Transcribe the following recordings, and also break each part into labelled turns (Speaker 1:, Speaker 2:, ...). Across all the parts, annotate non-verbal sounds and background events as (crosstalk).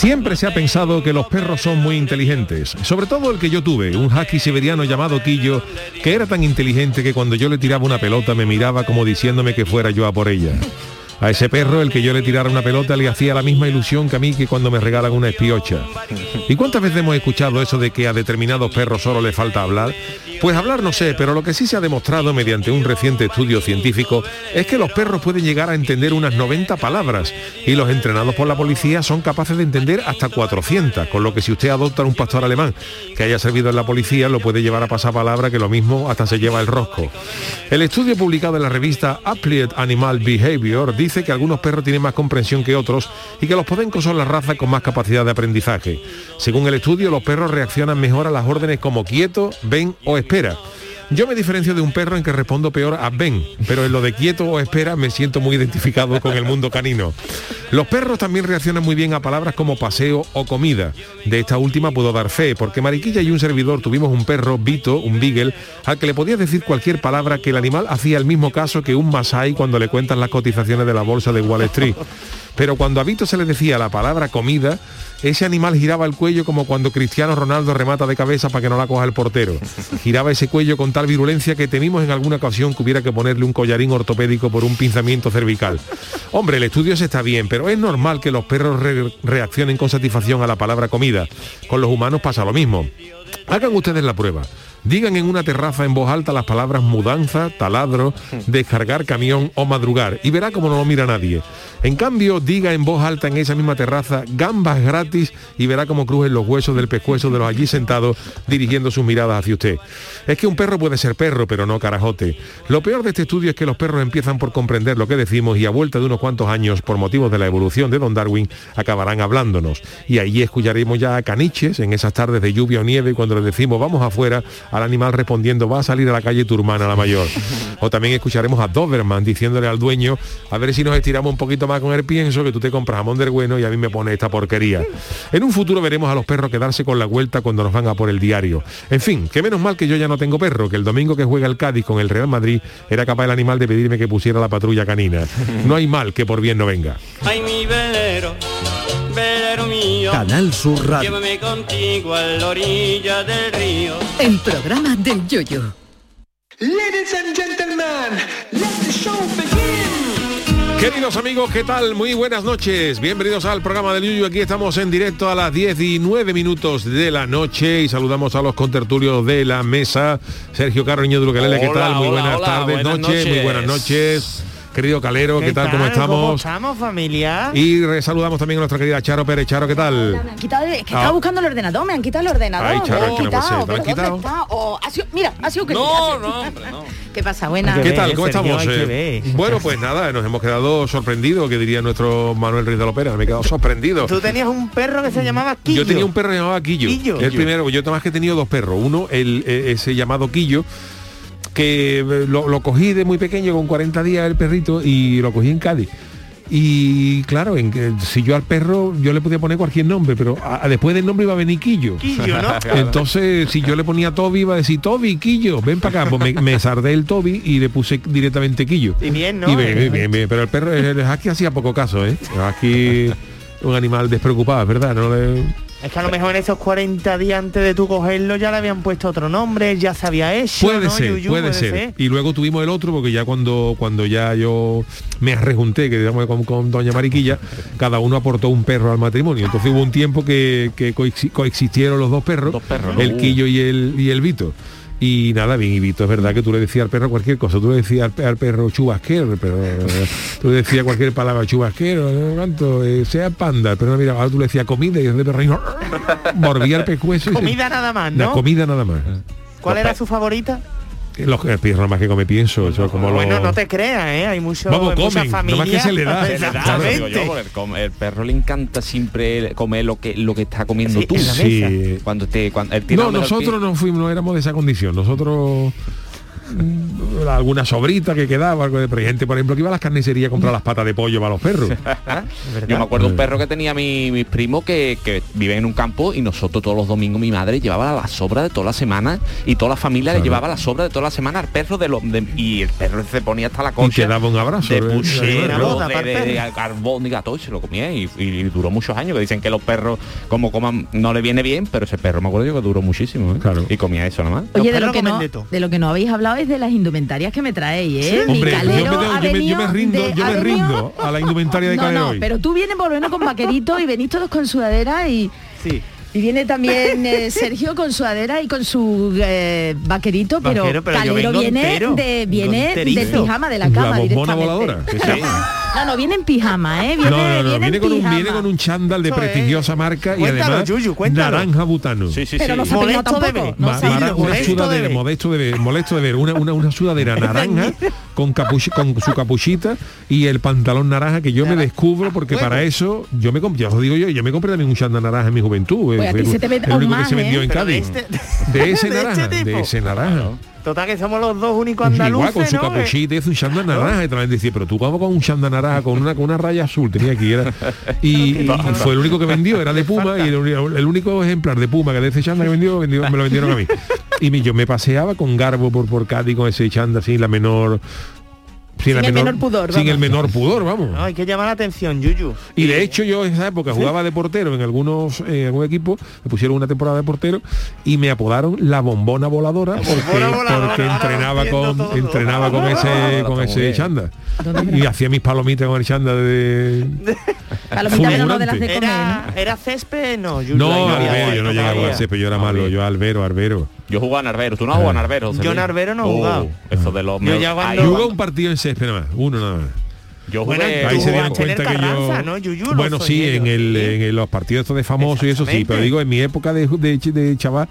Speaker 1: Siempre se ha pensado que los perros son muy inteligentes, sobre todo el que yo tuve, un husky siberiano llamado Quillo, que era tan inteligente que cuando yo le tiraba una pelota me miraba como diciéndome que fuera yo a por ella. A ese perro, el que yo le tirara una pelota, le hacía la misma ilusión que a mí que cuando me regalan una espiocha. ¿Y cuántas veces hemos escuchado eso de que a determinados perros solo le falta hablar? Pues hablar no sé, pero lo que sí se ha demostrado mediante un reciente estudio científico es que los perros pueden llegar a entender unas 90 palabras y los entrenados por la policía son capaces de entender hasta 400, con lo que si usted adopta un pastor alemán que haya servido en la policía lo puede llevar a pasar palabra que lo mismo hasta se lleva el rosco. El estudio publicado en la revista Applied Animal Behavior dice que algunos perros tienen más comprensión que otros y que los podencos son la raza con más capacidad de aprendizaje. Según el estudio, los perros reaccionan mejor a las órdenes como quieto, ven o espera. Yo me diferencio de un perro en que respondo peor a ven, pero en lo de quieto o espera me siento muy identificado con el mundo canino. Los perros también reaccionan muy bien a palabras como paseo o comida. De esta última puedo dar fe, porque Mariquilla y un servidor tuvimos un perro, Vito, un beagle, al que le podías decir cualquier palabra que el animal hacía el mismo caso que un masai cuando le cuentan las cotizaciones de la bolsa de Wall Street. Pero cuando a Vito se le decía la palabra comida, ese animal giraba el cuello como cuando Cristiano Ronaldo remata de cabeza para que no la coja el portero. Giraba ese cuello con tal virulencia que temimos en alguna ocasión que hubiera que ponerle un collarín ortopédico por un pinzamiento cervical. Hombre, el estudio se está bien, pero es normal que los perros re reaccionen con satisfacción a la palabra comida. Con los humanos pasa lo mismo. Hagan ustedes la prueba. Digan en una terraza en voz alta las palabras mudanza, taladro, descargar camión o madrugar y verá como no lo mira nadie. En cambio, diga en voz alta en esa misma terraza gambas gratis y verá cómo crujen los huesos del pescuezo de los allí sentados dirigiendo sus miradas hacia usted. Es que un perro puede ser perro, pero no carajote. Lo peor de este estudio es que los perros empiezan por comprender lo que decimos y a vuelta de unos cuantos años, por motivos de la evolución de Don Darwin, acabarán hablándonos. Y ahí escucharemos ya a caniches en esas tardes de lluvia o nieve cuando le decimos vamos afuera al animal respondiendo va a salir a la calle tu hermana la mayor. (laughs) O también escucharemos a Doberman diciéndole al dueño a ver si nos estiramos un poquito más con el pienso que tú te compras jamón del bueno y a mí me pone esta porquería. En un futuro veremos a los perros quedarse con la vuelta cuando nos van a por el diario. En fin, que menos mal que yo ya no tengo perro, que el domingo que juega el Cádiz con el Real Madrid era capaz el animal de pedirme que pusiera la patrulla canina. No hay mal que por bien no venga.
Speaker 2: Ay, mi velero, velero mío.
Speaker 3: Canal Sur Radio.
Speaker 2: Llévame contigo a la orilla del río.
Speaker 4: El programa del Yoyo.
Speaker 5: Ladies and gentlemen, let the show begin.
Speaker 1: Queridos amigos, ¿qué tal? Muy buenas noches. Bienvenidos al programa del Yuyu. Aquí estamos en directo a las 10 y 9 minutos de la noche y saludamos a los contertulios de la mesa. Sergio Carroño de Luquelele, ¿qué tal? Muy
Speaker 6: hola,
Speaker 1: buenas
Speaker 6: hola,
Speaker 1: tardes,
Speaker 6: buenas
Speaker 1: noches, muy
Speaker 6: noches.
Speaker 1: buenas noches. Querido Calero, ¿qué, tal? ¿Cómo
Speaker 6: ¿Cómo
Speaker 1: estamos?
Speaker 6: estamos, familia?
Speaker 1: Y saludamos también a nuestra querida Charo Pérez. Charo, ¿qué tal?
Speaker 7: Me han quitado, es que
Speaker 1: Ah.
Speaker 7: estaba buscando el ordenador, me han quitado el ordenador.
Speaker 1: Ay, Charo,
Speaker 7: me
Speaker 1: es que no puede ser, ¿te lo han
Speaker 7: pero ¿dónde
Speaker 1: quitado?
Speaker 7: está? Oh, ha sido- mira, ha sido que
Speaker 6: No, no, hombre, no. (laughs)
Speaker 7: ¿Qué pasa? Buena.
Speaker 6: Que
Speaker 1: ¿Qué
Speaker 6: ver,
Speaker 1: tal? ¿Cómo
Speaker 6: Sergio,
Speaker 1: estamos?
Speaker 6: que
Speaker 1: Eh, bueno, pues nada, nos hemos quedado sorprendidos, que diría nuestro Manuel Ruiz de Lopera. Me he quedado sorprendido.
Speaker 6: Tú tenías un perro que se llamaba Quillo.
Speaker 1: Yo tenía un perro llamado Quillo.
Speaker 6: Quillo.
Speaker 1: El primero, yo más que he tenido dos perros. Uno, el, eh, ese llamado Quillo, que eh, lo, lo cogí de muy pequeño, con 40 días el perrito, y lo cogí en Cádiz. Y claro, en si yo al perro, yo le podía poner cualquier nombre, pero a- a- después del nombre iba a venir Quillo.
Speaker 6: Quillo, ¿no? (laughs)
Speaker 1: Entonces, si yo le ponía Toby, iba a decir, Toby, Quillo, ven para acá. Pues me, me sardé el Toby y le puse directamente Quillo.
Speaker 6: Y bien, ¿no?
Speaker 1: Y bien, bien, bien, bien. Pero el perro, el husky hacía poco caso, ¿eh? El husky, un animal despreocupado, es verdad. No le-
Speaker 6: Es que a lo mejor en esos 40 días antes de tú cogerlo ya le habían puesto otro nombre, ya se había hecho.
Speaker 1: Puede
Speaker 6: ¿no?
Speaker 1: ser,
Speaker 6: Yuyu,
Speaker 1: puede, ser. Y luego tuvimos el otro, porque ya cuando, cuando ya yo me arrejunté, que digamos con, con Doña Mariquilla, cada uno aportó un perro al matrimonio. Entonces hubo un tiempo que, que coexi- coexistieron los dos perros,
Speaker 6: Dos perros, ¿no?
Speaker 1: el Quillo y el, y el Vito. Y nada, bien, y Vito, es verdad que tú le decías al perro cualquier cosa, tú le decías al, pe- al perro chubasquero, pero tú le decías cualquier palabra chubasquero, ¿no? ¿Cuánto? Eh, sea panda, pero mira, ahora tú le decías comida y el perro (laughs) mordía el pescuezo. y se-
Speaker 6: Comida nada más,
Speaker 1: La
Speaker 6: ¿no?
Speaker 1: comida nada más.
Speaker 6: ¿Cuál era su favorita?
Speaker 1: Los el perro más que come pienso, eso como
Speaker 6: bueno,
Speaker 1: lo-
Speaker 6: no te creas, ¿eh? Hay mucho,
Speaker 1: Vamos, comen, nomás que se le da.
Speaker 3: Se le da,
Speaker 6: Exactamente.
Speaker 3: digo yo, porque el, perro le encanta siempre comer lo que lo que está comiendo
Speaker 6: Sí,
Speaker 3: tú.
Speaker 6: en la
Speaker 1: Sí.
Speaker 3: Cuando te cuando
Speaker 1: No, nosotros no fuimos, no éramos de esa condición. Nosotros alguna sobrita que quedaba, algo de- pero hay gente, por ejemplo, que iba a las carnicerías a comprar las patas de pollo para los perros. (laughs)
Speaker 6: ¿Ah?
Speaker 3: Yo me acuerdo un perro que tenía mi, mis primos que, que viven en un campo y nosotros todos los domingos mi madre llevaba la sobra de toda la semana y toda la familia le llevaba la sobra de toda la semana al perro de los de- y el perro se ponía hasta la
Speaker 1: Y
Speaker 3: concha
Speaker 1: te daba un abrazo.
Speaker 3: de
Speaker 1: ¿eh?
Speaker 3: puchero,
Speaker 6: boda
Speaker 3: de, de,
Speaker 6: perro.
Speaker 3: carbón, todo y se lo comía y, y duró muchos años que dicen que los perros como coman no le viene bien pero ese perro me acuerdo yo que duró muchísimo ¿eh?
Speaker 1: Claro.
Speaker 3: y comía eso nomás
Speaker 6: Los
Speaker 7: Oye, de lo, que no,
Speaker 6: de
Speaker 7: de lo que no habéis hablado es de las indumentarias que me traéis, ¿eh? Mi
Speaker 1: Hombre, yo me,
Speaker 7: calero
Speaker 1: doy-
Speaker 7: ha
Speaker 1: yo me- yo me
Speaker 7: venido
Speaker 1: rindo,
Speaker 7: de-
Speaker 1: yo me rindo a la indumentaria de
Speaker 7: No,
Speaker 1: Calero
Speaker 7: no,
Speaker 1: hoy.
Speaker 7: pero tú vienes por lo menos con vaquerito y venís todos con sudadera y...
Speaker 6: Sí.
Speaker 7: Y viene también eh, Sergio con sudadera y con su eh, vaquerito, pero,
Speaker 6: Vaquero, pero yo
Speaker 7: Calero viene
Speaker 6: entero,
Speaker 7: de viene de pijama de la
Speaker 1: La
Speaker 7: cama
Speaker 1: bombona
Speaker 7: directamente.
Speaker 1: voladora. que sí. (laughs)
Speaker 7: No, no, viene en pijama, ¿eh? Viene,
Speaker 1: No, no, no,
Speaker 7: viene,
Speaker 1: viene
Speaker 7: en
Speaker 1: con, un, viene con un chándal de
Speaker 6: es.
Speaker 1: prestigiosa marca y
Speaker 6: Cuéntalo,
Speaker 1: además
Speaker 6: Yuyu,
Speaker 1: naranja butano.
Speaker 3: sí sí
Speaker 7: Pero
Speaker 3: sí
Speaker 7: no se ha peinado
Speaker 6: Molesto de
Speaker 7: tampoco.
Speaker 1: Ma- mara- una sudadera, modesto de ver, molesto de ver, una, una, una sudadera naranja con, con su capuchita y el pantalón naranja que yo me descubro porque
Speaker 6: Bueno.
Speaker 1: para eso yo me compré, ya os digo yo, yo me compré también un chándal naranja en mi juventud.
Speaker 7: Pues ti
Speaker 1: el,
Speaker 7: se te
Speaker 1: el único que
Speaker 7: más,
Speaker 1: se vendió
Speaker 7: ¿eh?
Speaker 1: en
Speaker 6: Pero de
Speaker 1: Cádiz.
Speaker 6: este-
Speaker 1: De (laughs) ese
Speaker 6: de este
Speaker 1: naranja, de ese naranja.
Speaker 6: Total que somos los dos únicos
Speaker 1: Pues
Speaker 6: andaluces,
Speaker 1: Igual con su
Speaker 6: ¿no?
Speaker 1: capuchita y un chándal naranja y también decía, pero tú como con un chándal naranja con una con una raya azul tenía aquí era (laughs) y, y fue el único que vendió, era de Puma y el, único ejemplar de Puma que de ese chándal que vendió, vendió- me lo vendieron a mí. Y yo me paseaba con garbo por por Cádiz con ese chándal sin la menor sin,
Speaker 7: el menor pudor,
Speaker 1: sin el
Speaker 7: vamos.
Speaker 1: menor pudor, vamos.
Speaker 6: No, hay que llamar la atención, Yuyu.
Speaker 1: Y de hecho yo en esa época jugaba de portero en algunos en algún equipo, me pusieron una temporada de portero y me apodaron la bombona voladora porque,
Speaker 6: bombona voladora,
Speaker 1: porque
Speaker 6: ahora
Speaker 1: entrenaba con
Speaker 6: todo.
Speaker 1: entrenaba con ese con ese.
Speaker 7: ¿Dónde
Speaker 1: Y hacía mis palomitas con el chándal de
Speaker 7: Palomita, pero no de las de comer,
Speaker 6: Era,
Speaker 7: ¿no?
Speaker 6: era césped, no, Yuyu.
Speaker 1: No,
Speaker 6: ahí había
Speaker 1: Albero, yo no llegaba a césped, yo era malo, yo Albero, Albero.
Speaker 3: Yo jugaba en Arbero tú no has jugado en Arbero José
Speaker 6: Yo
Speaker 3: Luis?
Speaker 6: Arbero no he
Speaker 3: Oh,
Speaker 6: jugado.
Speaker 3: eso de los
Speaker 6: Yo
Speaker 3: me-
Speaker 6: ya cuando-
Speaker 1: Yo jugué un partido en césped nada más, uno nada más.
Speaker 3: yo
Speaker 6: Bueno,
Speaker 3: jugué
Speaker 1: Ahí
Speaker 6: tú
Speaker 1: se dieron cuenta que yo
Speaker 6: ¿no, Yuyu?
Speaker 1: Bueno sí en el en los partidos estos de famosos y eso sí pero digo en mi época de, de, de chaval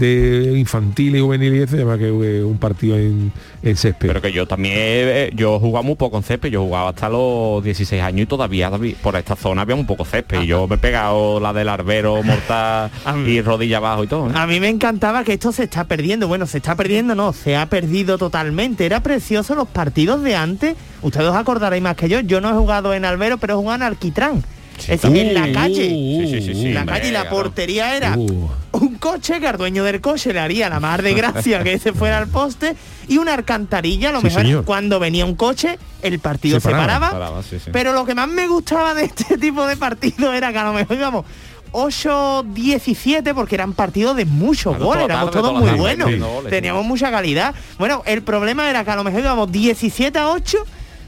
Speaker 1: de infantil y juvenil y eso además que jugué un partido en, en césped
Speaker 3: Pero que yo también, eh, yo jugaba muy poco en césped, yo jugaba hasta los 16 años y todavía por esta zona había un poco césped. Y yo me he pegado la del arbero mortal (laughs) y rodilla abajo y todo. ¿eh?
Speaker 6: A mí me encantaba que esto se está perdiendo. Bueno, se está perdiendo, no, se ha perdido totalmente. Era precioso los partidos de antes. Ustedes os acordaréis más que yo. Yo no he jugado en Albero, pero he jugado en Alquitrán. Es decir, en la calle.
Speaker 1: Uh,
Speaker 3: Sí, sí, sí, sí.
Speaker 6: En la calle y la portería era
Speaker 1: Uh.
Speaker 6: un coche que al dueño del coche le haría la mar de gracia que ese fuera al poste y una alcantarilla, a lo mejor
Speaker 1: señor.
Speaker 6: cuando venía un coche el partido
Speaker 1: Se
Speaker 6: se
Speaker 1: paraba.
Speaker 6: pero lo que más me gustaba de este tipo de partidos era que a lo mejor íbamos 8-17 porque eran partidos de muchos
Speaker 3: Claro,
Speaker 6: goles, éramos todos muy buenos, teníamos mucha calidad. Bueno, el problema era que a lo mejor íbamos 17 a 8,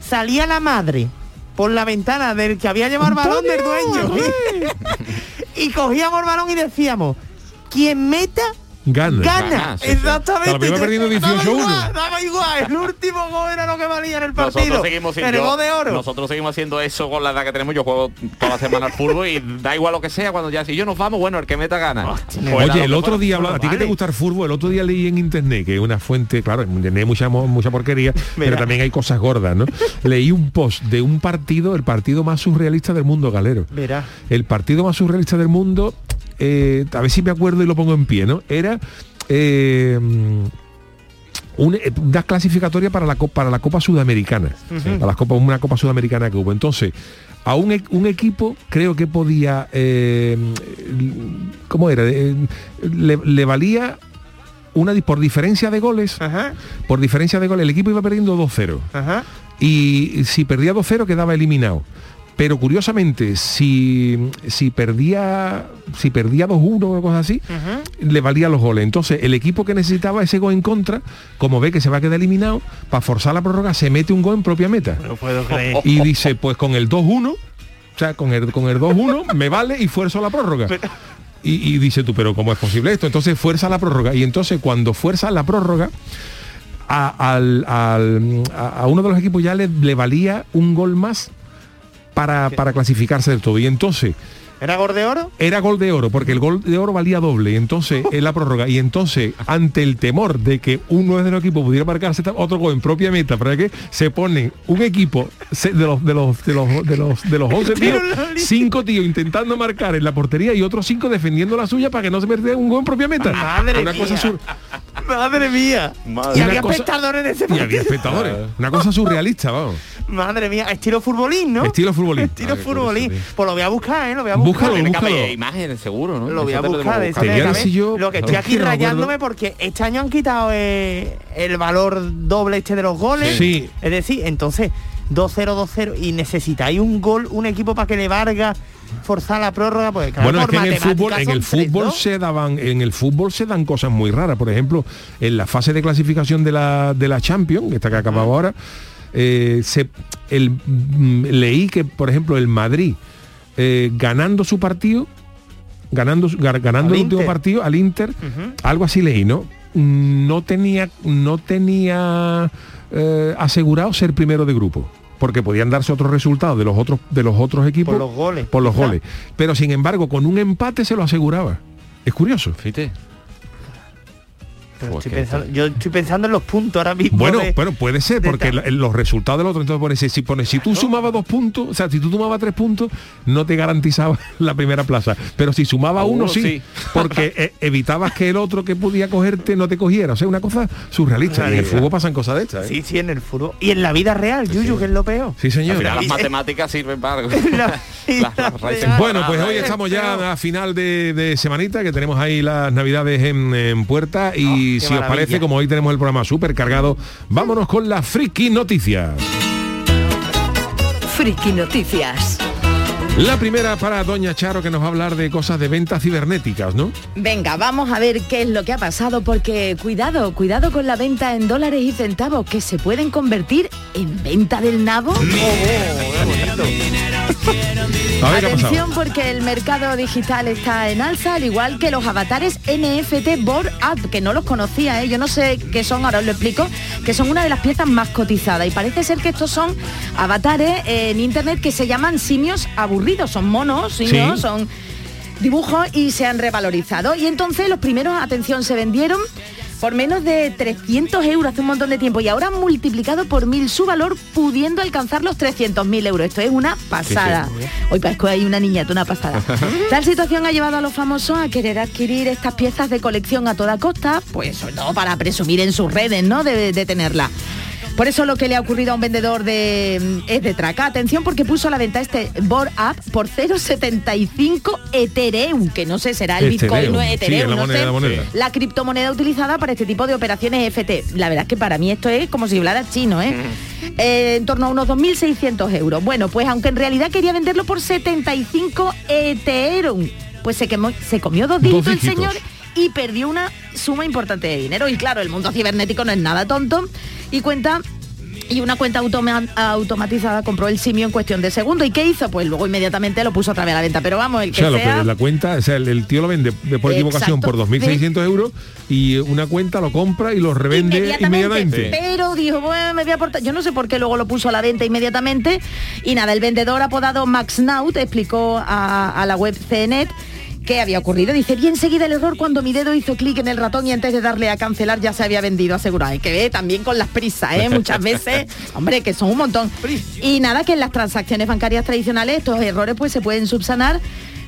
Speaker 6: salía la madre por la ventana del que había llevado el balón del dueño. (laughs) y cogíamos el balón y decíamos, quien meta
Speaker 1: gana
Speaker 6: gana. Exactamente.
Speaker 1: Perdiendo
Speaker 6: Daba
Speaker 1: 18-1.
Speaker 6: igual, Daba igual, el último gol era lo que valía en el partido.
Speaker 3: Nosotros seguimos,
Speaker 6: el
Speaker 3: yo-
Speaker 6: gol de oro.
Speaker 3: nosotros seguimos haciendo eso con la edad que tenemos. Yo juego toda la semana al fútbol y da igual lo que sea. Cuando ya si yo nos vamos, bueno, el que meta gana.
Speaker 6: Hostia.
Speaker 1: Oye, el otro día hablaba, a ti que te gusta el fútbol, el otro día leí en internet, que es una fuente, claro, en internet hay mucha, mucha porquería, (laughs) pero también hay cosas gordas, ¿no? leí un post de un partido, el partido más surrealista del mundo, Galero.
Speaker 6: Verá.
Speaker 1: El partido más surrealista del mundo, eh, a ver si me acuerdo y lo pongo en pie, ¿no? Era eh, eh, una clasificatoria para la, Copa- para la Copa Sudamericana, para la Copa, una Copa Sudamericana que hubo. Entonces, a un, e- un equipo creo que podía, eh, ¿cómo era? Eh, le, le valía una por diferencia de goles,
Speaker 6: Ajá,
Speaker 1: por diferencia de goles, el equipo iba perdiendo 2-0
Speaker 6: ajá.
Speaker 1: y si perdía 2-0 quedaba eliminado. Pero curiosamente, si, si perdía si perdía 2-1 o cosa así, le valía los goles. Entonces, el equipo que necesitaba ese gol en contra, como ve que se va a quedar eliminado, para forzar la prórroga se mete un gol en propia meta.
Speaker 6: No puedo creer.
Speaker 1: Y dice, pues con el 2-1, o sea, con el, con el 2-1 me vale y fuerzo la prórroga. Y, y dice tú, pero ¿cómo es posible esto? Entonces fuerza la prórroga. Y entonces cuando fuerza la prórroga, a, al- al- a uno de los equipos ya le, le valía un gol más para, para clasificarse del todo. Y entonces,
Speaker 6: ¿Era gol de oro?
Speaker 1: era gol de oro, porque el gol de oro valía doble, y entonces (laughs) en la prórroga, y entonces ante el temor de que uno de los equipos pudiera marcarse otro gol en propia meta, para que se pone un equipo de los de los de los de los de los 11 (laughs) tíos, cinco tíos intentando marcar en la portería y otros cinco defendiendo la suya para que no se perdiera un gol en propia meta.
Speaker 6: Madre
Speaker 1: Una cosa
Speaker 6: mía.
Speaker 1: sur-
Speaker 6: Madre mía.
Speaker 3: Madre
Speaker 6: y había
Speaker 1: cosa-
Speaker 6: espectadores de ese
Speaker 1: y
Speaker 6: partido.
Speaker 1: había espectadores. Una cosa surrealista, vamos.
Speaker 6: Madre mía, estilo futbolín, ¿no?
Speaker 1: Estilo futbolín.
Speaker 6: Estilo futbolín. Pues lo voy a buscar, ¿eh? Lo voy a buscar.
Speaker 1: Búscalo,
Speaker 3: imágenes, seguro, ¿no?
Speaker 6: Lo voy a buscar. de ese
Speaker 1: yo-
Speaker 6: Lo que estoy
Speaker 1: es
Speaker 6: aquí
Speaker 1: no
Speaker 6: rayándome porque este año han quitado eh, el valor doble este de los goles.
Speaker 1: Sí.
Speaker 6: Es decir, entonces 2-0, 2-0 y necesitáis un gol, un equipo para que le valga forzar la prórroga, pues claro,
Speaker 1: bueno, es que en el fútbol, en el
Speaker 6: tres,
Speaker 1: fútbol
Speaker 6: ¿no?
Speaker 1: se daban, en el fútbol se dan cosas muy raras. Por ejemplo, en la fase de clasificación de la, de la Champions, esta que acababa ahora, eh, se, el, mm, leí que, por ejemplo, el Madrid, eh, ganando su partido, ganando, ganando el último
Speaker 6: Inter.
Speaker 1: partido al Inter, algo así leí, ¿no? No tenía, no tenía eh, asegurado ser primero de grupo. Porque podían darse otros resultados de los otros de los otros equipos
Speaker 6: Por los goles,
Speaker 1: por los goles. Pero sin embargo, con un empate se lo aseguraba. Es curioso.
Speaker 3: Fíjate.
Speaker 6: Pero
Speaker 3: Pues
Speaker 6: estoy
Speaker 3: que
Speaker 6: pensando- yo estoy pensando en los puntos ahora mismo.
Speaker 1: Bueno,
Speaker 6: de-
Speaker 1: pero puede ser, porque la- los resultados del otro, entonces pones, si pones, si tú sumabas dos puntos, o sea, si tú sumabas tres puntos, no te garantizaba (laughs) la primera plaza. Pero si sumaba uno,
Speaker 3: uno
Speaker 1: sí,
Speaker 3: sí. (laughs)
Speaker 1: porque eh, evitabas que el otro que podía cogerte no te cogiera. O sea, una cosa surrealista. Y en el fútbol pasan cosas de estas. ¿eh?
Speaker 6: Sí, sí, en el fútbol. Y en la vida real, Yuyu, que es lo peor.
Speaker 1: Sí, señor.
Speaker 3: Al final las
Speaker 6: Y-
Speaker 3: matemáticas sirven para algo. (laughs)
Speaker 1: Bueno, pues hoy
Speaker 3: ¿eh?
Speaker 1: estamos ya a final de, de semanita, que tenemos ahí las navidades en, en puerta y
Speaker 6: Qué
Speaker 1: si os parece, como hoy tenemos el programa súper cargado, vámonos con la friki noticia.
Speaker 4: Friki Noticias.
Speaker 1: La primera para Doña Charo que nos va a hablar de cosas de ventas cibernéticas, ¿no?
Speaker 7: Venga, vamos a ver qué es lo que ha pasado, porque cuidado, cuidado con la venta en dólares y centavos, que se pueden convertir en venta del nabo. (laughs)
Speaker 1: Ver pasado.
Speaker 7: Atención porque el mercado digital está en alza, al igual que los avatares NFT Board Up, que no los conocía, ¿eh? yo no sé qué son, ahora os lo explico, que son una de las piezas más cotizadas. Y parece ser que estos son avatares en internet que se llaman simios aburridos, son monos,
Speaker 1: Sí.
Speaker 7: son dibujos y se han revalorizado. Y entonces los primeros, atención, se vendieron por menos de 300 euros hace un montón de tiempo y ahora han multiplicado por mil su valor pudiendo alcanzar los 300.000 euros. Esto es una pasada. Hoy parezco ahí una niñata, una pasada. (laughs) Tal situación ha llevado a los famosos a querer adquirir estas piezas de colección a toda costa, pues sobre todo para presumir en sus redes, ¿no? De, de tenerla. Por eso lo que le ha ocurrido a un vendedor de es de traca. Atención porque puso a la venta este board up por 0,75 Ethereum, que no sé, será el Bitcoin, no es
Speaker 1: Ethereum. Sí,
Speaker 7: Ethereum,
Speaker 1: es la
Speaker 7: no
Speaker 1: moneda,
Speaker 7: sé.
Speaker 1: la moneda.
Speaker 7: La criptomoneda utilizada para este tipo de operaciones FT. La verdad es que para mí esto es como si hablara chino, ¿eh? Eh, en torno a unos 2.600 euros. Bueno, pues aunque en realidad quería venderlo por 75 Ethereum, pues se, quemó, se comió dos
Speaker 1: Dos
Speaker 7: dígitos el
Speaker 1: dígitos.
Speaker 7: señor y perdió una suma importante de dinero. Y claro, el mundo cibernético no es nada tonto y cuenta y una cuenta automa- automatizada compró el simio en cuestión de segundos. ¿Y qué hizo? Pues luego inmediatamente lo puso otra vez a la venta. Pero vamos, el
Speaker 1: O
Speaker 7: que
Speaker 1: sea, lo
Speaker 7: sea...
Speaker 1: que la cuenta, o sea, el, el tío lo vende de por equivocación
Speaker 7: Exacto.
Speaker 1: por 2.600 euros y una cuenta lo compra y lo revende inmediatamente.
Speaker 7: Pero dijo, bueno, me voy a aportar. Yo no sé por qué luego lo puso a la venta inmediatamente. Y nada, el vendedor apodado Max Naut explicó a, a la web CNET qué había ocurrido. Dice, bien seguida el error cuando mi dedo hizo clic en el ratón y antes de darle a cancelar ya se había vendido asegurado. Hay que ver también con las prisas, ¿eh? Muchas veces, (laughs) hombre, que son un montón. Y nada, que en las transacciones bancarias tradicionales estos errores pues se pueden subsanar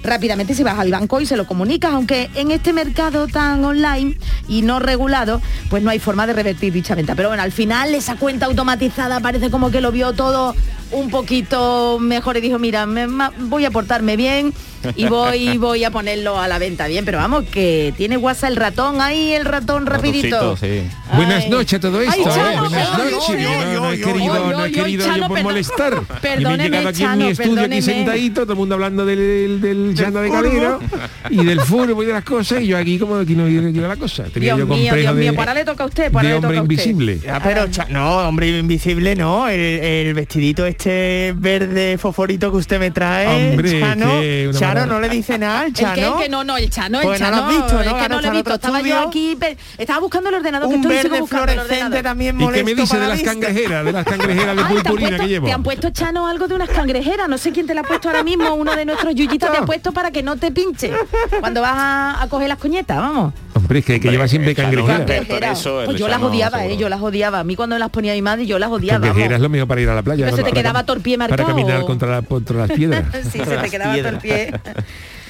Speaker 7: rápidamente si vas al banco y se lo comunicas, aunque en este mercado tan online y no regulado, pues no hay forma de revertir dicha venta. Pero bueno, al final esa cuenta automatizada parece como que lo vio todo un poquito mejor y dijo, mira, me- ma- voy a portarme bien y voy, (laughs) voy a ponerlo a la venta bien, pero vamos, que tiene guasa el ratón ahí, el ratón rapidito.
Speaker 3: Sí.
Speaker 1: Buenas noches a todo esto.
Speaker 7: Ay,
Speaker 1: ¿eh? Buenas noches. No, no he querido,
Speaker 7: oy,
Speaker 1: no he
Speaker 7: oy,
Speaker 1: querido
Speaker 7: Chano,
Speaker 1: yo por
Speaker 7: perdón-
Speaker 1: molestar. Y me he
Speaker 7: perdóneme,
Speaker 1: llegado aquí en mi estudio aquí
Speaker 7: perdóneme.
Speaker 1: sentadito, todo el mundo hablando del, del llano de calero y del fútbol y de las cosas y yo aquí como aquí no viene la cosa. Tenía
Speaker 7: Dios
Speaker 1: yo
Speaker 7: mío, Dios mío,
Speaker 1: de,
Speaker 7: para le toca a usted, para
Speaker 1: de
Speaker 7: le toca
Speaker 1: hombre
Speaker 7: a usted.
Speaker 1: invisible.
Speaker 6: Ya, pero cha- no, hombre invisible no, el, el vestidito este verde fosforito que usted me trae,
Speaker 1: Hombre,
Speaker 6: Chano,
Speaker 1: que
Speaker 6: Chano no le dice nada al
Speaker 7: El que,
Speaker 6: Chano.
Speaker 7: el que no, no, el Chano, el
Speaker 6: Pues no lo
Speaker 7: Chano,
Speaker 6: has visto, ¿no?
Speaker 7: es que
Speaker 6: Ahora
Speaker 7: no lo he visto, estaba yo aquí, estaba buscando el ordenador, que
Speaker 6: un verde fluorescente
Speaker 7: ordenador.
Speaker 6: también
Speaker 1: ¿Y qué
Speaker 6: molesto
Speaker 1: me dice de las cangrejeras, de las cangrejeras de purpurina que llevo?
Speaker 7: te han puesto Chano algo de unas cangrejeras, no sé quién te la ha puesto ahora mismo, uno de nuestros yuyitos te ha puesto puesto para que no te pinche cuando vas a, a coger las coñetas, vamos.
Speaker 1: Hombre, es que, que lleva siempre cangrejera.
Speaker 7: Pues yo las odiaba, eh, yo las odiaba. A mí cuando me las ponía mi madre, yo las odiaba.
Speaker 1: Cangrejera es lo mejor para ir a la playa.
Speaker 7: Pero se te
Speaker 1: para-
Speaker 7: quedaba todo el pie
Speaker 1: Para
Speaker 7: marcado.
Speaker 1: caminar contra, la- contra las piedras. (laughs)
Speaker 7: sí, se te quedaba todo (laughs)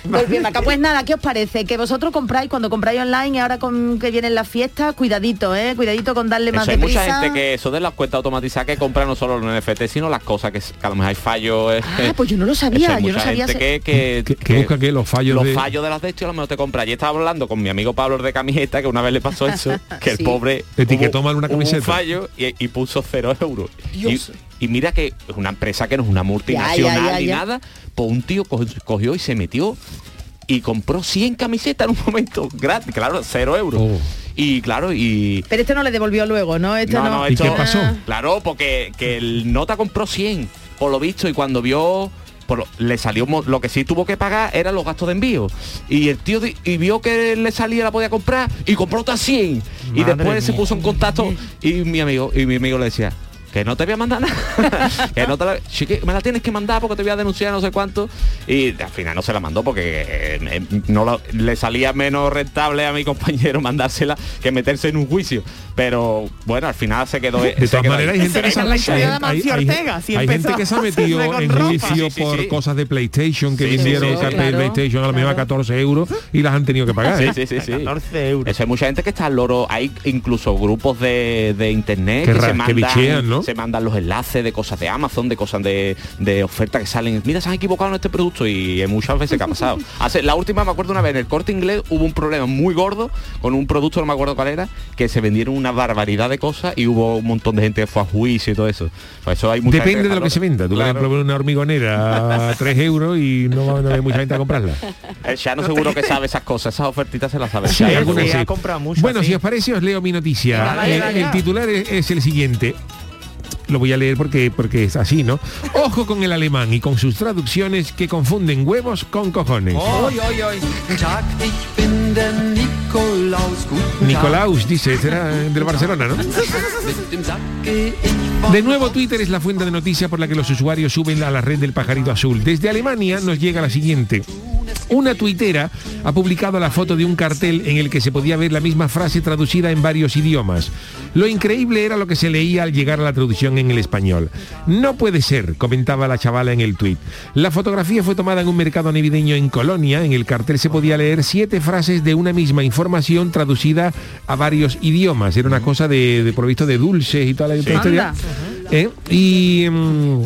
Speaker 7: marcado. Pues nada, ¿qué os parece? Que vosotros compráis, cuando compráis online y ahora con que vienen las fiestas, cuidadito, ¿eh? Cuidadito con darle más
Speaker 3: Eso hay mucha gente que eso de las cuentas automatizadas que compra no solo los NFT, sino las cosas que, que a lo mejor hay fallos. eh,
Speaker 7: Ah, pues yo no lo sabía, yo no sabía
Speaker 3: gente que, que,
Speaker 1: Que- que busca que los fallos
Speaker 3: los
Speaker 1: de-
Speaker 3: fallos de las de esto a lo mejor te compra. Ayer estaba hablando con mi amigo Pablo de camiseta que una vez le pasó eso, (laughs) que el pobre
Speaker 1: Etiquetó mal una camiseta.
Speaker 3: un fallo y, y puso cero euros.
Speaker 7: Dios.
Speaker 3: y mira que es una empresa que no es una multinacional
Speaker 7: Ya, ya, ya,
Speaker 3: ni nada, pues un tío co- cogió y se metió y compró 100 camisetas en un (laughs) momento gratis, claro, cero euros.
Speaker 1: Oh.
Speaker 3: Y claro, y
Speaker 7: Pero este no le devolvió luego, ¿no? Este no.
Speaker 3: no,
Speaker 1: ¿Y qué pasó?
Speaker 3: Claro, porque que el nota compró 100, por lo visto, y cuando vio por lo- le salió lo que sí tuvo que pagar eran los gastos de envío y el tío di- y vio que le salía la podía comprar y compró otras 100 y después se puso en contacto y mi amigo y mi amigo le decía que no te voy a mandar nada. (laughs) Que no te la, sí que me la tienes que mandar porque te voy a denunciar no sé cuánto. Y al final no se la mandó porque eh, eh, no le salía menos rentable a mi compañero (laughs) mandársela que meterse en un juicio pero bueno al final se quedó
Speaker 1: De todas maneras hay gente que se
Speaker 6: Esa es la historia de
Speaker 1: hay-
Speaker 6: Amancio
Speaker 1: hay-
Speaker 6: Ortega, si
Speaker 1: hay
Speaker 6: empezó
Speaker 1: gente que se ha (laughs)
Speaker 6: a
Speaker 1: metido en juicio por cosas de PlayStation que vendieron de PlayStation a la misma
Speaker 7: claro.
Speaker 1: 14 euros y las han tenido que pagar.
Speaker 3: Sí, sí, sí, sí.
Speaker 6: 14 euros.
Speaker 3: Eso hay mucha gente que está al loro. Hay incluso grupos de, de internet
Speaker 1: Que
Speaker 3: se
Speaker 1: que
Speaker 3: mandan,
Speaker 1: bichean, ¿no?
Speaker 3: se mandan los enlaces de cosas de Amazon, de cosas de, de ofertas que salen. Mira, se han equivocado en este producto y en muchas veces que ha pasado. (laughs) Hace, la última me acuerdo una vez en el corte inglés hubo un problema muy gordo con un producto, no me acuerdo cuál era, que se vendieron una barbaridad de cosas y hubo un montón de gente que fue a juicio y todo eso. Por eso hay mucha
Speaker 1: Depende
Speaker 3: gente
Speaker 1: de lo que se venda. Tú, ejemplo, ves una hormigonera a (laughs) 3 euros y no va a haber mucha gente a comprarla.
Speaker 3: El Shano seguro que sabe esas cosas, esas ofertitas se las sabe.
Speaker 1: Sí,
Speaker 6: Sí,
Speaker 1: algunas
Speaker 6: sí,
Speaker 1: sí.
Speaker 6: ha comprado mucho
Speaker 1: Bueno,
Speaker 6: así.
Speaker 1: si os parece, os leo mi noticia.
Speaker 7: Venga,
Speaker 1: Eh,
Speaker 7: vale.
Speaker 1: el titular es, es el siguiente. Lo voy a leer porque, porque es así, ¿no? Ojo con el alemán y con sus traducciones que confunden huevos con cojones. Nicolaus dice, era del Barcelona, ¿no? De nuevo, Twitter es la fuente de noticias por la que los usuarios suben a la red del pajarito azul. Desde Alemania nos llega la siguiente. Una tuitera ha publicado la foto de un cartel en el que se podía ver la misma frase traducida en varios idiomas. Lo increíble era lo que se leía al llegar a la traducción en el español. No puede ser, comentaba la chavala en el tuit. La fotografía fue tomada en un mercado navideño en Colonia. En el cartel se podía leer siete frases de una misma información traducida a varios idiomas. Era una cosa de, de por lo visto, de dulces y toda la la historia. ¿Eh? Y, mm,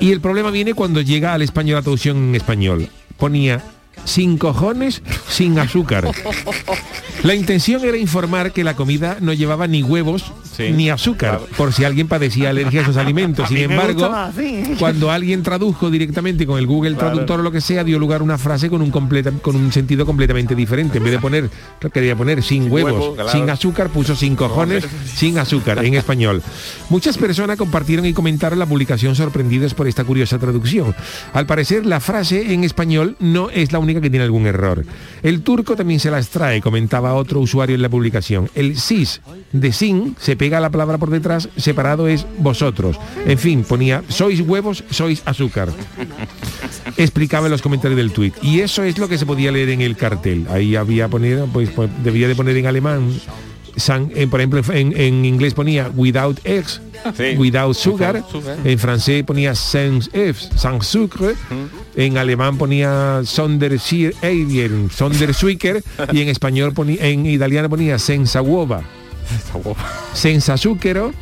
Speaker 1: y el problema viene cuando llega al español la traducción en español. Ponía sin cojones, sin azúcar. La intención era informar que la comida no llevaba ni huevos
Speaker 3: Sí.
Speaker 1: ni azúcar, por si alguien padecía (laughs) alergia a esos alimentos.
Speaker 6: A
Speaker 1: Sin embargo,
Speaker 6: más
Speaker 1: cuando alguien tradujo directamente con el Google Traductor o lo que sea, dio lugar a una frase con un completa, con un sentido completamente diferente. En vez de poner, quería poner sin huevos,
Speaker 3: huevo, claro.
Speaker 1: sin azúcar, puso sin cojones, sin azúcar en español. Muchas personas compartieron y comentaron la publicación sorprendidas por esta curiosa traducción. Al parecer, la frase en español no es la única que tiene algún error. El turco también se las trae, comentaba otro usuario en la publicación. El sis de sin se pega a la palabra por detrás, separado es vosotros. En fin, ponía sois huevos, sois azúcar. (laughs) Explicaba en los comentarios del tuit. Y eso es lo que se podía leer en el cartel. Ahí había poner, pues, pues, debía de poner en alemán. San- en, por ejemplo, en, en inglés ponía without eggs,
Speaker 3: Sí.
Speaker 1: without sugar. En francés ponía sans eggs, sans sucre. En alemán ponía sonder Eidien, sonder Suiker. (laughs) y en español ponía, en italiano ponía senza uova, senza zucchero.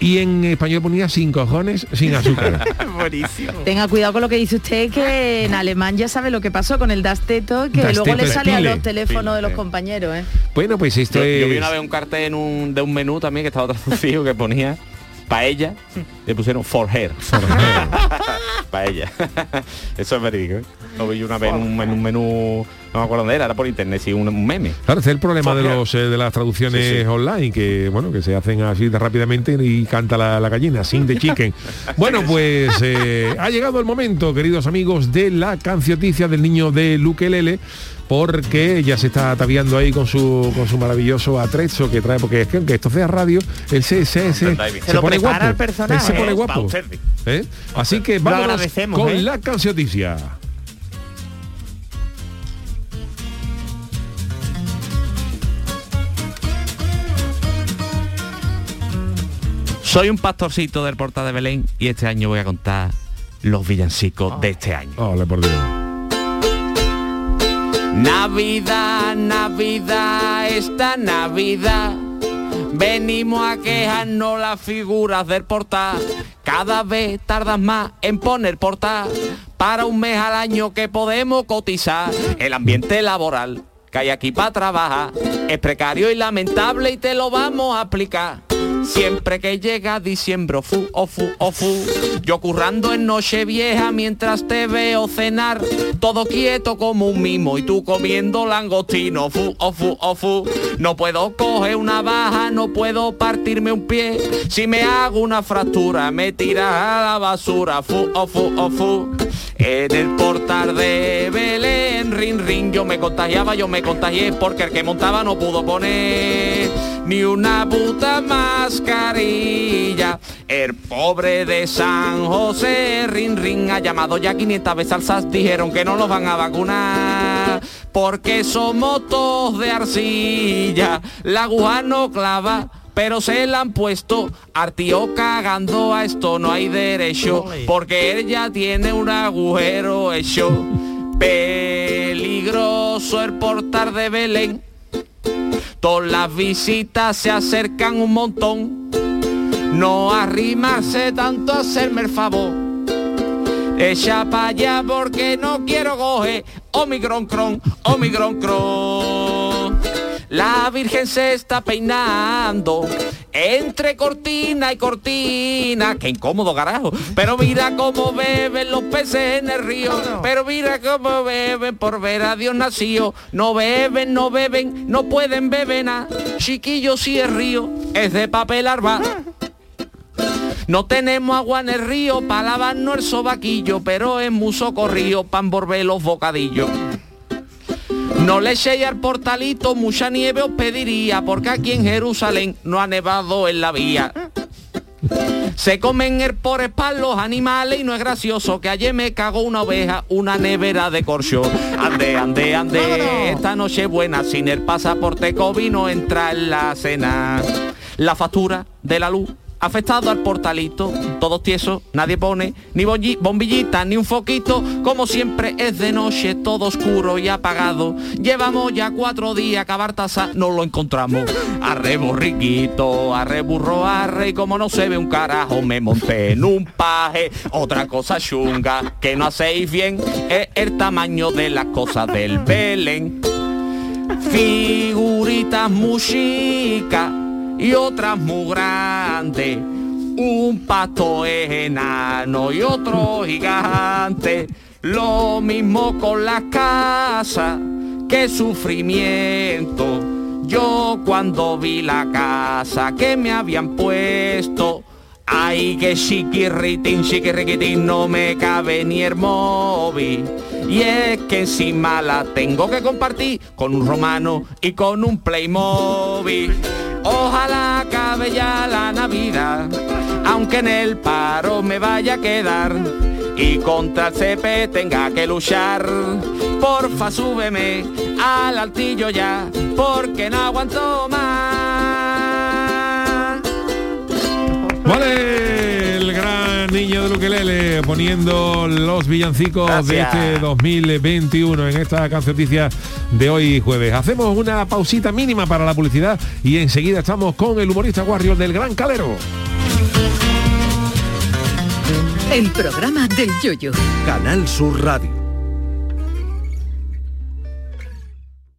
Speaker 1: Y en español ponía sin cojones, sin azúcar. (laughs)
Speaker 6: Buenísimo.
Speaker 7: Tenga cuidado con lo que dice usted, que en alemán ya sabe lo que pasó con el Dasteto, que luego le sale a los teléfonos de los compañeros, ¿eh?
Speaker 1: Bueno, pues esto
Speaker 3: Yo,
Speaker 1: es...
Speaker 3: yo vi una vez un cartel en un, de un menú también que estaba traducido que ponía paella, le pusieron for her. (laughs) paella. (laughs) Eso es verídico. ¿eh? Lo vi una vez en un, en un menú, no me acuerdo dónde era, era por internet, sí, un, un meme.
Speaker 1: Claro, ese es el problema de los eh, de las traducciones
Speaker 3: Sí, sí.
Speaker 1: online, que bueno, que se hacen así de rápidamente y canta la, la gallina, sin de chicken. (laughs) bueno, pues eh, ha llegado el momento, queridos amigos, de la cancioticia del niño de Luque Lele, porque ya se está ataviando ahí con su, con su maravilloso atrezo que trae, porque es que aunque esto sea radio, él se, se, pone guapo.
Speaker 6: El eh,
Speaker 1: ¿Eh? Así que vamos con
Speaker 6: ¿eh?
Speaker 1: la cancioticia.
Speaker 3: Soy un pastorcito del Porta de Belén y este año voy a contar los villancicos de oh. este año. Navidad, Navidad, esta Navidad. Venimos a quejarnos las figuras del portal. Cada vez tardas más en poner portal. Para un mes al año que podemos cotizar. El ambiente laboral que hay aquí para trabajar es precario y lamentable y te lo vamos a aplicar. Siempre que llega diciembre, fu, o fu, o fu, yo currando en noche vieja mientras te veo cenar, todo quieto como un mimo y tú comiendo langostino, fu, o fu, o fu. No puedo coger una baja, no puedo partirme un pie, si me hago una fractura me tiras a la basura, fu, o fu, o fu. En el portal de Belén, ring, ring, yo me contagiaba, yo me contagié porque el que montaba no pudo poner ni una puta mascarilla. El pobre de San José, ring, ring, ha llamado ya 500 veces al SAS, dijeron que no los van a vacunar porque somos todos de arcilla. La aguja no clava pero se la han puesto artío cagando a esto no hay derecho porque él ya tiene un agujero hecho peligroso el portar de Belén todas las visitas se acercan un montón. No arrimarse tanto a hacerme el favor. Echa pa' allá porque no quiero coger. Omicron cron, Omicron cron. La Virgen se está peinando entre cortina y cortina. Qué incómodo, carajo. Pero mira cómo beben los peces en el río. Pero mira cómo beben por ver a Dios nacido. No beben, no beben, no pueden beber nada. Chiquillo, si es río, es de papel arba. No tenemos agua en el río para lavarnos el sobaquillo, pero es muy socorrido para envolver los bocadillos. No le echéis al portalito, mucha nieve os pediría, porque aquí en Jerusalén no ha nevado en la vía. Se comen el por espal los animales y no es gracioso que ayer me cagó una oveja, una nevera de corcho. Ande, ande, ande, esta noche buena, sin el pasaporte COVID no entra en la cena. La factura de la luz afectado al portalito, todos tiesos, nadie pone ni bombi- bombillita ni un foquito, como siempre es de noche, todo oscuro y apagado. Llevamos ya cuatro días a Bartaza no lo encontramos. Arre borriquito, arre burro, arre, y como no se ve un carajo, me monté en un paje. Otra cosa chunga que no hacéis bien es el tamaño de las cosas del Belén figuritas muy chicas y otras muy grandes. Un pato es enano y otro gigante. Lo mismo con las casas, qué sufrimiento. Yo cuando vi la casa que me habían puesto, ay que chiquirritín, chiquirriquitín, no me cabe ni el móvil. Y es que encima la tengo que compartir con un romano y con un Playmobil. Ojalá acabe ya la Navidad, aunque en el paro me vaya a quedar y contra el CP tenga que luchar. Porfa, súbeme al altillo ya, porque no aguanto más.
Speaker 1: Vale, niño de Luquelele poniendo los villancicos de
Speaker 3: Gracias.
Speaker 1: este 2021 en esta cancioticia de hoy jueves. Hacemos una pausita mínima para la publicidad y enseguida estamos con el humorista Warrior del Gran Calero.
Speaker 4: El programa del yoyo.
Speaker 8: Canal Sur Radio.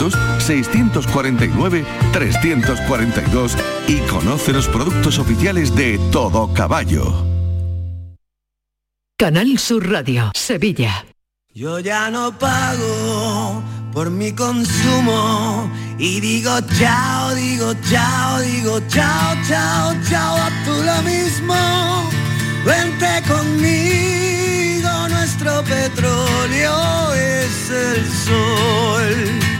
Speaker 9: Repetimos, 900-649-342 y conoce los productos oficiales de Todo Caballo.
Speaker 4: Canal Sur Radio, Sevilla.
Speaker 5: Yo ya no pago por mi consumo Y digo chao, digo chao, digo chao, chao, chao, a tú lo mismo. Vente conmigo, nuestro petróleo es el sol.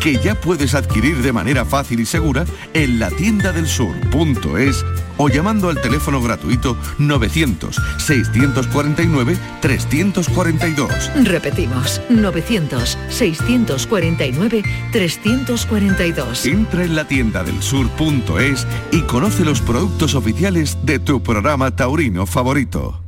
Speaker 9: que ya puedes adquirir de manera fácil y segura en la tienda del sur.es o llamando al teléfono gratuito 900-649-342.
Speaker 4: Repetimos, 900-649-342.
Speaker 9: Entra en la tienda del sur.es y conoce los productos oficiales de tu programa taurino favorito.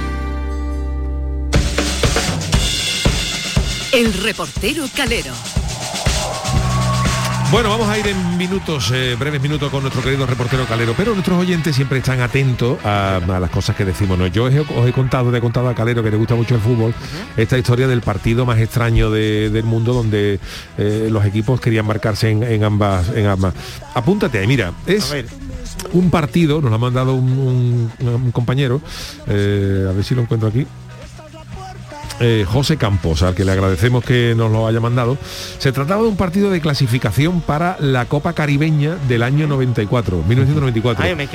Speaker 4: El reportero Calero.
Speaker 1: Bueno, vamos a ir en minutos, eh, breves minutos con nuestro querido reportero Calero, pero nuestros oyentes siempre están atentos a, a las cosas que decimos. ¿no? Yo os he, os he contado, le he contado a Calero que le gusta mucho el fútbol, esta historia del partido más extraño de- del mundo donde eh, los equipos querían marcarse en, en ambas, en ambas. Apúntate ahí, mira, es un partido, nos lo ha mandado un, un- un compañero, eh, a ver si lo encuentro aquí. Eh, José Campos, al que le agradecemos que nos lo haya mandado. Se trataba de un partido de clasificación para la Copa Caribeña del año 94, 1994.
Speaker 6: Ay, me he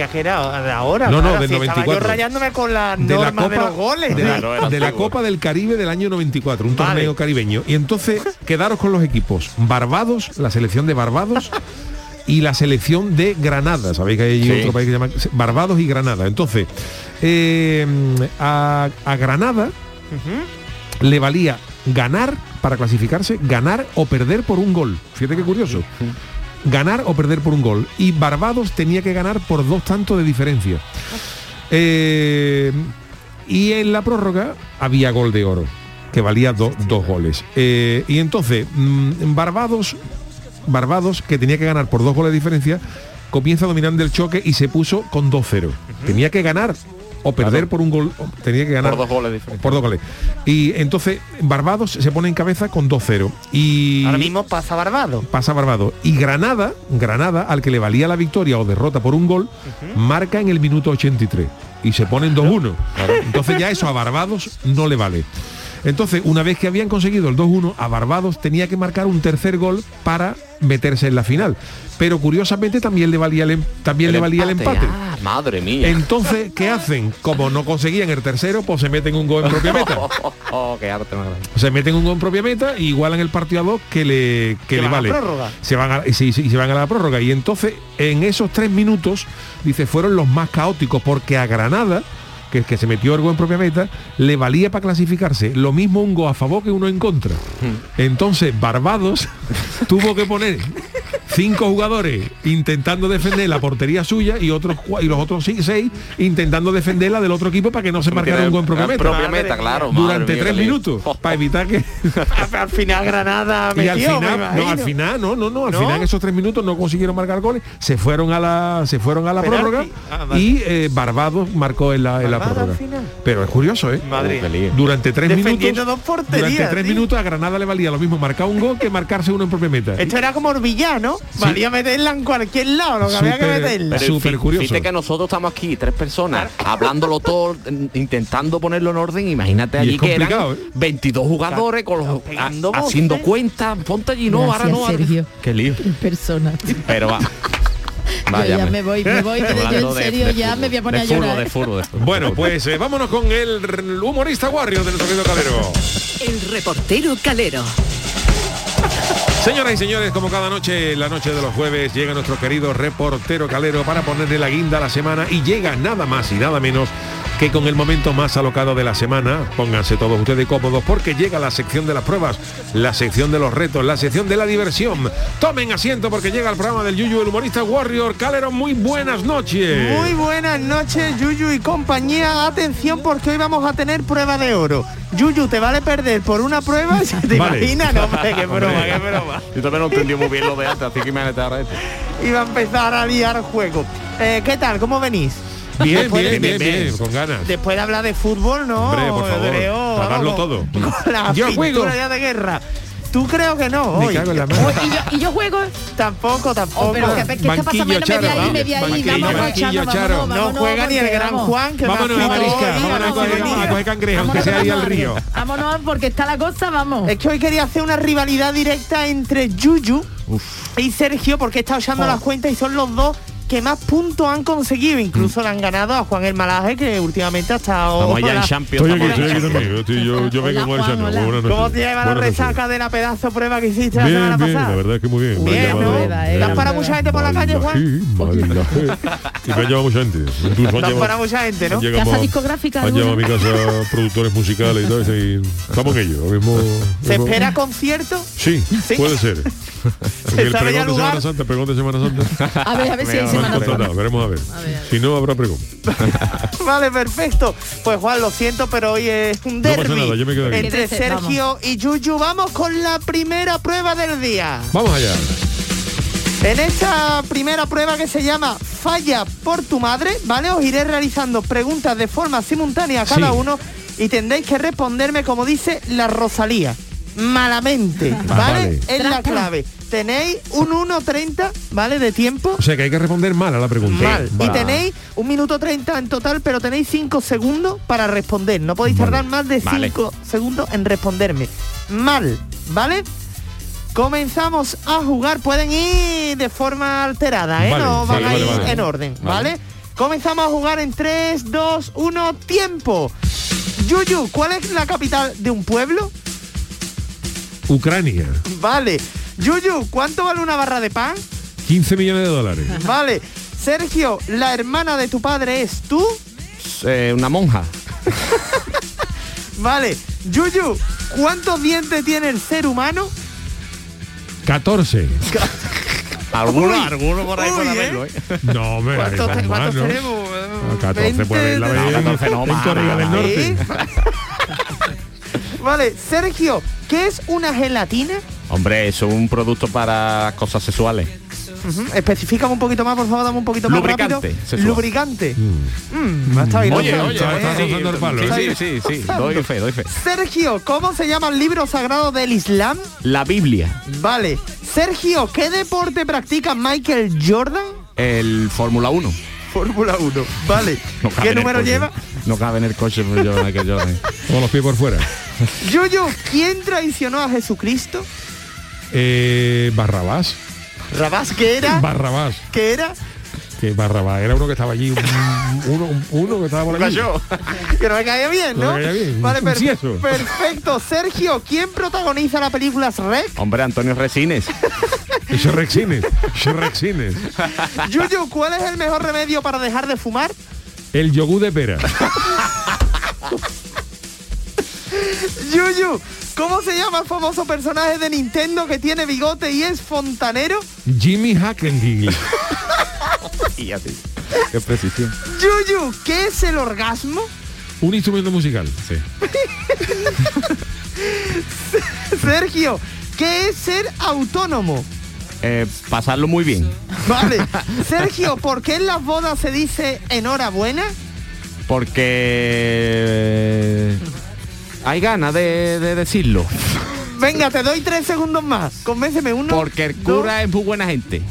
Speaker 6: ahora.
Speaker 1: No, no,
Speaker 6: claro,
Speaker 1: del
Speaker 6: si estaba
Speaker 1: 94.
Speaker 6: yo rayándome con la
Speaker 1: de la
Speaker 6: norma de
Speaker 1: Copa
Speaker 6: los goles.
Speaker 1: de la, de la Copa del Caribe del año 94, un
Speaker 6: Vale.
Speaker 1: torneo caribeño. Y entonces (laughs) quedaros con los equipos Barbados, la selección de Barbados y la selección de Granada. Sabéis que hay
Speaker 3: Sí.
Speaker 1: otro país que se llama Barbados y Granada. Entonces, eh, a, a Granada le valía ganar para clasificarse, ganar o perder por un gol. Fíjate qué curioso. Ganar o perder por un gol. Y Barbados tenía que ganar por dos tantos de diferencia. Eh, y en la prórroga había gol de oro, que valía do- dos goles. Eh, y entonces, mm, Barbados, Barbados, que tenía que ganar por dos goles de diferencia, comienza dominando el choque y se puso con 2-0. Tenía que ganar o perder por un gol, tenía que ganar
Speaker 3: Por dos goles diferentes.
Speaker 1: por dos goles. Y entonces Barbados se pone en cabeza con 2-0. Y
Speaker 6: Ahora mismo pasa Barbados.
Speaker 1: pasa Barbados. Y Granada, Granada, al que le valía la victoria o derrota por un gol, marca en el minuto 83. y se ponen 2-1. Entonces ya eso a Barbados no le vale. Entonces, una vez que habían conseguido el 2-1, a Barbados tenía que marcar un tercer gol para meterse en la final. Pero curiosamente también le valía el, em- también le valía el empate.
Speaker 3: Ah, madre mía.
Speaker 1: Entonces, ¿qué hacen? Como no conseguían el tercero, pues se meten un gol en propia meta. (laughs)
Speaker 3: oh, qué arte más grande.
Speaker 1: Se meten un gol en propia meta y igualan el partido a dos que le, que
Speaker 6: Que
Speaker 1: le
Speaker 6: van a
Speaker 1: vale.
Speaker 6: prórroga.
Speaker 1: Se van a, sí, sí, se van a la prórroga. Y entonces, en esos tres minutos, dice, fueron los más caóticos porque a Granada, que, que se metió gol en propia meta, le valía para clasificarse lo mismo un gol a favor que uno en contra. Entonces, Barbados (laughs) tuvo que poner cinco jugadores intentando defender la portería suya y otros y los otros seis intentando defenderla del otro equipo para que no se marcara un gol en propia
Speaker 3: Ah,
Speaker 1: meta.
Speaker 3: propia meta, claro,
Speaker 1: Durante
Speaker 3: mía,
Speaker 1: tres minutos (laughs) para evitar que
Speaker 6: al final Granada
Speaker 1: y al
Speaker 6: me
Speaker 1: final no al final no no no al
Speaker 6: ¿No?
Speaker 1: final en esos tres minutos no consiguieron marcar goles se fueron a la se fueron a la
Speaker 6: Penalti.
Speaker 1: prórroga
Speaker 6: Ah, vale.
Speaker 1: y eh, Barbados marcó en la, en la prórroga pero es curioso eh
Speaker 3: lío.
Speaker 1: durante tres
Speaker 6: Defendiendo
Speaker 1: minutos
Speaker 6: dos porterías,
Speaker 1: durante tres
Speaker 6: tío.
Speaker 1: minutos a Granada le valía lo mismo marcar un gol que marcarse uno en propia meta
Speaker 6: Esto era como Orbillán, ¿no? Valía meterla en cualquier lado, lo que había que
Speaker 1: Súper-
Speaker 6: meterla.
Speaker 1: Súper curioso.
Speaker 3: Fíjate que nosotros estamos aquí, tres personas, hablándolo todo, en- intentando ponerlo en orden. Imagínate
Speaker 1: Y
Speaker 3: allí
Speaker 1: es
Speaker 3: que eran
Speaker 1: ¿eh?
Speaker 3: 22 jugadores con los, a- haciendo cuentas. Ponte allí, no, ahora
Speaker 7: Gracias,
Speaker 3: no. ahora-
Speaker 7: Sergio.
Speaker 3: Qué lío.
Speaker 7: persona.
Speaker 3: Pero va.
Speaker 7: yo ya me voy, me voy, pero (laughs) yo en serio
Speaker 3: de
Speaker 7: ya me voy a poner
Speaker 3: de
Speaker 7: a llorar.
Speaker 3: de de fútbol.
Speaker 1: bueno pues eh, vámonos con el humorista Warrior del Torneo Calero
Speaker 4: El reportero Calero.
Speaker 1: Señoras y señores, como cada noche, la noche de los jueves, llega nuestro querido reportero calero para ponerle la guinda a la semana y llega nada más y nada menos que con el momento más alocado de la semana. Pónganse todos ustedes cómodos porque llega la sección de las pruebas, la sección de los retos, la sección de la diversión. Tomen asiento porque llega el programa del Yuyu, el humorista Warrior. Calero, muy buenas noches.
Speaker 6: Muy buenas noches, Yuyu y compañía. Atención porque hoy vamos a tener prueba de oro. Yuyu, ¿te vale perder por una prueba? (laughs) ¿Te
Speaker 1: Vale.
Speaker 6: imaginas? No, hombre, qué (laughs) broma, qué broma.
Speaker 3: Yo también no entendí muy bien lo de antes, así que imagínate ahora esto.
Speaker 6: Iba a empezar a liar juego. Eh, ¿Qué tal? ¿Cómo venís?
Speaker 1: Bien,
Speaker 6: Después de-
Speaker 1: bien, bien,
Speaker 3: bien,
Speaker 1: bien, con ganas.
Speaker 6: Después de hablar de fútbol, ¿no?
Speaker 1: Hombre, por favor,
Speaker 6: Creo, vamos,
Speaker 1: todo. (laughs)
Speaker 6: Con la
Speaker 1: Yo juego.
Speaker 6: ya de guerra. Tú creo que no.
Speaker 1: Me
Speaker 6: hoy.
Speaker 1: cago en la (laughs) mano.
Speaker 7: ¿Y yo, y yo juego?
Speaker 6: Tampoco, tampoco.
Speaker 7: Oh, pero ¿qué, qué está
Speaker 1: Banquillo,
Speaker 7: pasando? Bueno, me voy
Speaker 1: Charo,
Speaker 7: ahí, me voy Charo,
Speaker 6: no
Speaker 7: vámonos,
Speaker 6: juega ni el gran
Speaker 7: vamos.
Speaker 6: Juan, que
Speaker 1: Vámonos
Speaker 6: me
Speaker 1: a vámonos a coger, a aunque
Speaker 7: Vámonos,
Speaker 1: sea ahí al río.
Speaker 7: Vámonos, porque está la cosa, vamos.
Speaker 6: Es que hoy quería hacer una rivalidad directa entre Yuyu y Sergio porque he estado echando
Speaker 7: Oh.
Speaker 6: las cuentas y son los dos que más puntos han conseguido. Incluso le han ganado a Juan el Malaje, que últimamente ha estado...
Speaker 3: Estamos ya en. Champions.
Speaker 1: Estoy aquí, estoy aquí
Speaker 3: Champions.
Speaker 1: Estoy- yo, yo vengo
Speaker 7: Hola,
Speaker 1: con el. Buenas
Speaker 6: ¿Cómo te lleva la resaca de la pedazo prueba que hiciste la
Speaker 1: Bien,
Speaker 6: semana
Speaker 1: bien,
Speaker 6: pasada?
Speaker 1: la verdad es que muy bien.
Speaker 6: Bien, ¿no? ¿Te has
Speaker 7: la
Speaker 6: parado mucha gente por la calle, Juan?
Speaker 1: Y me ha llevado mucha gente. Incluso han llevado-
Speaker 6: mucha gente, ¿no?
Speaker 7: ¿Casa discográfica
Speaker 1: Han llevado a mi casa productores musicales y todo. Y estamos en ello. Mismo,
Speaker 6: ¿Se
Speaker 1: mismo-
Speaker 6: espera concierto?
Speaker 1: Sí,
Speaker 6: Sí.
Speaker 1: puede ser. (laughs)
Speaker 6: ¿Se
Speaker 1: el pregón de? Semana Santa, el pregón de Semana Santa.
Speaker 7: A ver, a ver si
Speaker 1: han contratado, veremos a ver. Si no, habrá pregón. (laughs)
Speaker 6: Vale, perfecto. Pues Juan, lo siento, pero hoy es un
Speaker 1: No
Speaker 6: derbi
Speaker 1: aquí.
Speaker 6: entre Sergio y Yuyu. Vamos con la primera prueba del día.
Speaker 1: Vamos allá.
Speaker 6: En esta primera prueba que se llama Falla por tu madre, ¿vale? Os iré realizando preguntas de forma simultánea a cada
Speaker 1: Sí.
Speaker 6: uno y tendréis que responderme como dice la Rosalía. Malamente, ¿vale?
Speaker 1: Vale.
Speaker 6: Es la clave. Tenéis un 1.30, ¿vale? De tiempo.
Speaker 1: O sea que hay que responder mal a la pregunta.
Speaker 6: Mal. Y tenéis un minuto 30 en total, pero tenéis 5 segundos para responder. No podéis
Speaker 1: Vale.
Speaker 6: tardar más de
Speaker 3: Vale.
Speaker 6: 5 segundos en responderme. Mal, ¿vale? Comenzamos a jugar. Pueden ir de forma alterada, ¿eh?
Speaker 1: Vale,
Speaker 6: no van a ir en orden,
Speaker 3: Vale.
Speaker 6: ¿vale? Comenzamos a jugar en 3, 2, 1, tiempo. Yuyu, ¿cuál es la capital de un pueblo?
Speaker 1: Ucrania,
Speaker 6: Vale. Yuyu, ¿cuánto vale una barra de pan?
Speaker 1: 15 millones de dólares. (laughs)
Speaker 6: Vale. Sergio, la hermana de tu padre es tú.
Speaker 3: Eh, una monja. (laughs)
Speaker 6: Vale. Yuyu, ¿cuántos dientes tiene el ser humano?
Speaker 1: 14. (laughs)
Speaker 3: Alguno,
Speaker 6: Uy,
Speaker 3: alguno por ahí
Speaker 6: uy,
Speaker 3: puede
Speaker 6: ¿eh?
Speaker 3: haberlo, ¿eh?
Speaker 1: No, me
Speaker 6: ¿Cuántos, te- cuántos
Speaker 1: ¿no?
Speaker 6: tenemos?
Speaker 1: A 14 puede haberla
Speaker 6: 20,
Speaker 1: en,
Speaker 3: 14 no, más,
Speaker 1: del. Norte.
Speaker 6: Vale, Sergio, ¿qué es una gelatina?
Speaker 3: Hombre, eso es un producto para cosas sexuales.
Speaker 6: Ujú, Especifica un poquito más, por favor, dame un poquito más
Speaker 3: Lubricante
Speaker 6: rápido. Lubricante. Mm, está bien,
Speaker 3: Oye, oye,
Speaker 1: está- está palo,
Speaker 3: Sí,
Speaker 1: ¿eh?
Speaker 3: sí, sí, sí. Doy fe, doy fe.
Speaker 6: Sergio, ¿cómo se llama el libro sagrado del Islam?
Speaker 3: La Biblia,
Speaker 6: Vale. Sergio, ¿qué deporte practica Michael Jordan?
Speaker 3: el Fórmula 1.
Speaker 6: Fórmula 1. Vale. (laughs)
Speaker 3: No
Speaker 6: ¿Qué número lleva?
Speaker 3: No cabe en el coche, pero yo, que yo
Speaker 1: Con los pies por fuera. (laughs)
Speaker 6: Yuyu, ¿quién traicionó a Jesucristo?
Speaker 1: Eh, Barrabás.
Speaker 6: Rabás, ¿qué era? (laughs)
Speaker 1: Barrabás.
Speaker 6: ¿Qué era?
Speaker 1: Que Barrabás era uno que estaba allí, un- uno, un- uno que estaba por allí. (laughs)
Speaker 6: que no me caía bien,
Speaker 1: No
Speaker 6: ¿no?
Speaker 1: me caía bien,
Speaker 6: Vale, per- perfecto. Sergio, ¿quién protagoniza la película Shrek?
Speaker 3: Hombre, Antonio Resines.
Speaker 1: Shrexines. Shrexines. (laughs)
Speaker 6: Yuyu, ¿cuál es el mejor remedio para dejar de fumar?
Speaker 1: El yogur de pera.
Speaker 6: Yuyu, ¿cómo se llama el famoso personaje de Nintendo que tiene bigote y es fontanero?
Speaker 1: Jimmy Hackengill. (laughs)
Speaker 3: y así. Qué precisión.
Speaker 6: Yuyu, ¿qué es el orgasmo?
Speaker 1: Un instrumento musical. Sí. (laughs)
Speaker 6: Sergio, ¿qué es ser autónomo?
Speaker 3: Eh, pasarlo muy bien.
Speaker 6: Vale. (laughs) Sergio, ¿por qué en las bodas se dice enhorabuena?
Speaker 3: Porque hay ganas de, de decirlo.
Speaker 6: Venga, te doy tres segundos más. Convénceme uno.
Speaker 3: Porque el cura es muy buena gente.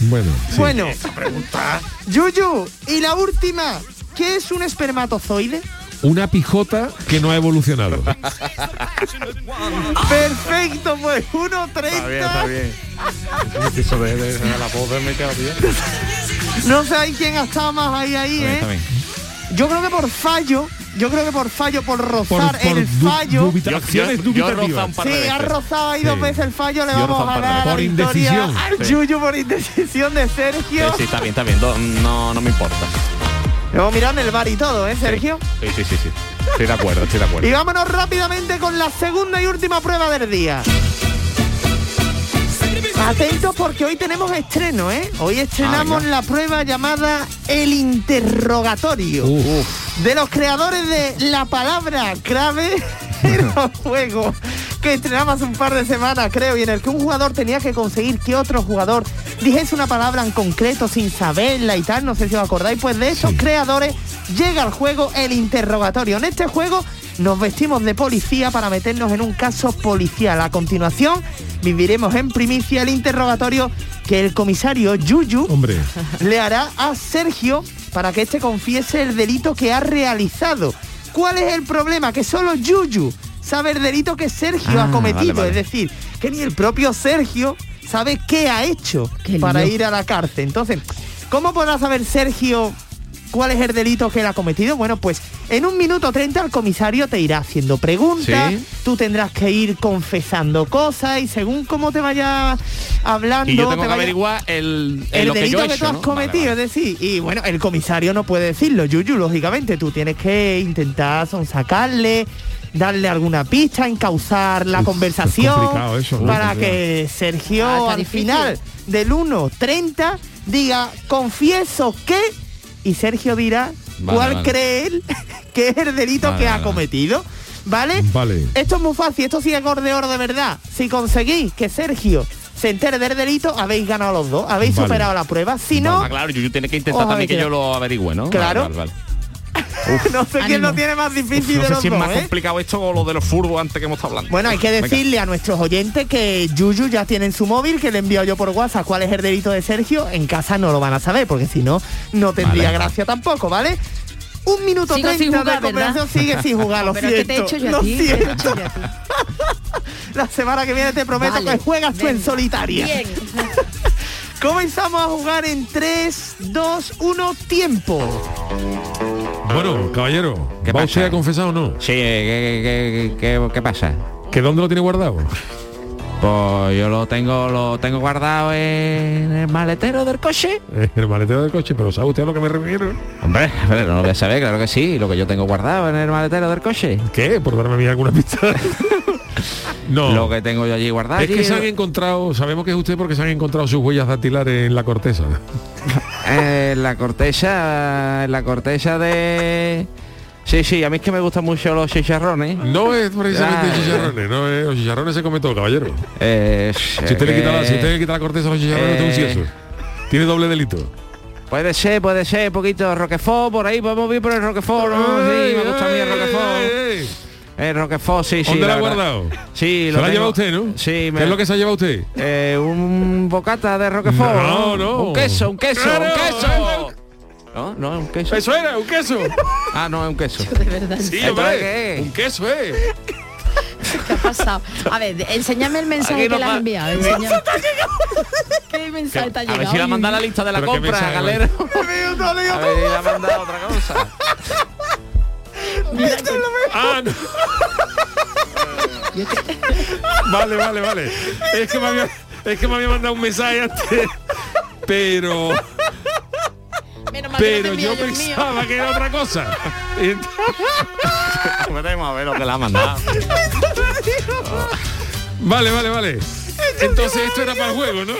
Speaker 1: Bueno. sí.
Speaker 6: Bueno. Yuyu, y la última, ¿qué es un espermatozoide?
Speaker 1: Una pijota que no ha evolucionado. (laughs)
Speaker 6: Perfecto, pues 1.30.
Speaker 3: bien. Eso de, de- de la voz me queda bien.
Speaker 6: No sé ahí quién ha estado más ahí, ahí, ¿eh? Yo creo que por fallo, yo creo que por fallo, por rozar
Speaker 1: por
Speaker 6: el
Speaker 1: du-
Speaker 6: fallo.
Speaker 1: acciones
Speaker 3: yo- yo he
Speaker 1: dubitativas.
Speaker 3: rozado un par de
Speaker 6: Sí,
Speaker 3: veces.
Speaker 6: ha rozado ahí dos
Speaker 1: Sí.
Speaker 6: veces el fallo, le vamos a ganar la.
Speaker 1: Por
Speaker 6: victoria
Speaker 1: indecisión.
Speaker 6: al
Speaker 3: Sí.
Speaker 6: Yuyu por indecisión de Sergio.
Speaker 3: Sí, sí, está bien, está bien. No, no me importa.
Speaker 6: Luego mirando el bar y todo, ¿eh, Sergio?
Speaker 3: Sí, sí, sí, sí. Estoy de acuerdo, estoy de acuerdo.
Speaker 6: Y vámonos rápidamente con la segunda y última prueba del día. Atentos porque hoy tenemos estreno, ¿eh? Hoy estrenamos la prueba llamada El Interrogatorio. De los creadores de La Palabra Clave, era un juego que estrenamos hace un par de semanas, creo, y en el que un jugador tenía que conseguir que otro jugador dijese una palabra en concreto sin saberla y tal, no sé si os acordáis, pues de esos creadores llega al juego El Interrogatorio. En este juego nos vestimos de policía para meternos en un caso policial. A continuación, viviremos en primicia el interrogatorio que el comisario Yuyu
Speaker 1: Hombre.
Speaker 6: le hará a Sergio para que éste confiese el delito que ha realizado. ¿Cuál es el problema? Que solo Yuyu sabe el delito que Sergio
Speaker 3: Ah,
Speaker 6: ha cometido.
Speaker 3: vale, vale.
Speaker 6: Es decir, que ni el propio Sergio sabe qué ha hecho
Speaker 7: Qué
Speaker 6: para ir a la cárcel. Entonces, ¿cómo podrá saber Sergio cuál es el delito que él ha cometido? Bueno, pues en un minuto 30 el comisario te irá haciendo preguntas,
Speaker 3: Sí.
Speaker 6: tú tendrás que ir confesando cosas y según cómo te vaya hablando...
Speaker 3: Y yo
Speaker 6: te
Speaker 3: tengo que
Speaker 6: vaya-
Speaker 3: averiguar el, el
Speaker 6: el
Speaker 3: lo que
Speaker 6: delito
Speaker 3: yo
Speaker 6: que,
Speaker 3: he
Speaker 6: tú
Speaker 3: hecho,
Speaker 6: has
Speaker 3: ¿no?
Speaker 6: cometido,
Speaker 3: Vale,
Speaker 6: es decir, y bueno, el comisario no puede decirlo, Yuyu, lógicamente, tú tienes que intentar sonsacarle, darle alguna pista, encauzar la
Speaker 1: Uf,
Speaker 6: conversación
Speaker 1: es complicado eso, ¿no?
Speaker 6: para que Sergio
Speaker 7: Ah,
Speaker 6: al
Speaker 7: difícil.
Speaker 6: final del 1.30 diga, confieso que, y Sergio dirá
Speaker 3: Vale,
Speaker 6: cuál
Speaker 3: vale.
Speaker 6: cree él (laughs) que es el delito
Speaker 3: Vale,
Speaker 6: que ha
Speaker 3: vale.
Speaker 6: cometido. ¿Vale?
Speaker 1: Vale.
Speaker 6: Esto es muy fácil, esto sí es gol de oro de verdad. Si conseguís que Sergio se entere del delito, habéis ganado los dos, habéis
Speaker 1: Vale.
Speaker 6: superado la prueba. Si no,
Speaker 3: Ah, claro, Yuyu tiene que intentar también que yo lo averigüe, ¿no?
Speaker 6: Claro.
Speaker 3: Vale, (laughs)
Speaker 6: no sé quién lo tiene más difícil
Speaker 3: No
Speaker 6: de
Speaker 3: sé
Speaker 6: los
Speaker 3: si es más
Speaker 6: ¿eh?
Speaker 3: complicado esto o lo de los furbo antes que hemos estado hablando.
Speaker 6: Bueno, hay que
Speaker 3: Venga.
Speaker 6: decirle a nuestros oyentes que Yuyu ya tiene en su móvil, que le envío yo por WhatsApp cuál es el delito de Sergio. En casa no lo van a saber, porque si no, no tendría
Speaker 3: Vale.
Speaker 6: gracia tampoco, ¿vale? Un minuto
Speaker 7: Sigo sin
Speaker 6: treinta
Speaker 7: jugar,
Speaker 6: de conversación
Speaker 7: ¿verdad?
Speaker 6: sigue sin (laughs) jugar, lo
Speaker 7: Pero es que
Speaker 6: siento.
Speaker 7: te he hecho yo a
Speaker 6: lo
Speaker 7: ti, te he
Speaker 6: siento.
Speaker 7: hecho yo a ti. (laughs)
Speaker 6: La semana que viene te prometo
Speaker 7: Vale,
Speaker 6: que juegas tú en solitaria.
Speaker 7: Bien.
Speaker 6: Comenzamos a jugar en 3, 2, 1, tiempo.
Speaker 1: Bueno, caballero,
Speaker 3: ¿Qué
Speaker 1: ¿va
Speaker 3: pasa?
Speaker 1: usted a confesar o no?
Speaker 3: Sí, ¿qué, qué, qué- pasa?
Speaker 1: ¿Que dónde lo tiene guardado?
Speaker 3: Pues yo lo tengo, lo tengo guardado en el maletero del coche.
Speaker 1: En el maletero del coche, pero ¿sabe usted a lo que me refiero?
Speaker 3: Hombre, pero no lo voy a saber, claro que sí, lo que yo tengo guardado en el maletero del coche.
Speaker 1: ¿Qué? Por darme a mí alguna pista. (laughs) no.
Speaker 3: Lo que tengo yo allí guardado.
Speaker 1: Es que se han encontrado, sabemos que es usted porque se han encontrado sus huellas dactilares en la corteza. (laughs)
Speaker 3: eh, la corteza, la corteza de... Sí, sí, a mí es que me gustan mucho los chicharrones.
Speaker 1: No es precisamente
Speaker 3: Ah,
Speaker 1: chicharrones, no es, los chicharrones se come todo, caballero.
Speaker 3: Eh,
Speaker 1: Si usted, le quita la, si usted le quita la corteza a los chicharrones, usted es un
Speaker 3: eh,
Speaker 1: cieso. Tiene doble delito.
Speaker 3: Puede ser, puede ser, un poquito Roquefort, por ahí podemos ir por el Roquefort, ¿no? Sí, me gusta a mí el Roquefort. El Roquefort, sí, sí.
Speaker 1: ¿Dónde la ha
Speaker 3: verdad.
Speaker 1: guardado?
Speaker 3: Sí,
Speaker 1: ¿Se
Speaker 3: lo
Speaker 1: la ha
Speaker 3: tengo.
Speaker 1: llevado usted, no?
Speaker 3: Sí,
Speaker 1: ¿Qué
Speaker 3: me...
Speaker 1: es lo que se ha llevado usted?
Speaker 3: Eh, un bocata de Roquefort.
Speaker 1: No, no.
Speaker 3: Un queso, un queso,
Speaker 1: Claro,
Speaker 3: un queso. No, no es un queso.
Speaker 1: Eso era, un queso.
Speaker 3: Ah, no, es un queso.
Speaker 7: De verdad.
Speaker 1: Sí,
Speaker 3: ¿Entonces
Speaker 1: hombre,
Speaker 3: qué es?
Speaker 1: un queso es.
Speaker 7: ¿Qué ha pasado? A ver, enséñame el mensaje
Speaker 3: no
Speaker 7: que le has enviado. enséñame. (laughs) ¿Qué mensaje te ha
Speaker 3: A
Speaker 7: llegado?
Speaker 3: ver si la manda la lista de la
Speaker 1: qué
Speaker 3: compra,
Speaker 6: digo, (laughs)
Speaker 3: A ver la manda otra cosa.
Speaker 1: Ah, no. Vale, vale, vale. Es que me había, es que me había mandado un mensaje antes. Pero,
Speaker 7: Menos
Speaker 1: pero yo pensaba que era otra cosa.
Speaker 3: Veremos a ver lo que la ha mandado.
Speaker 1: Vale, vale, vale. Entonces esto era para el juego, ¿no?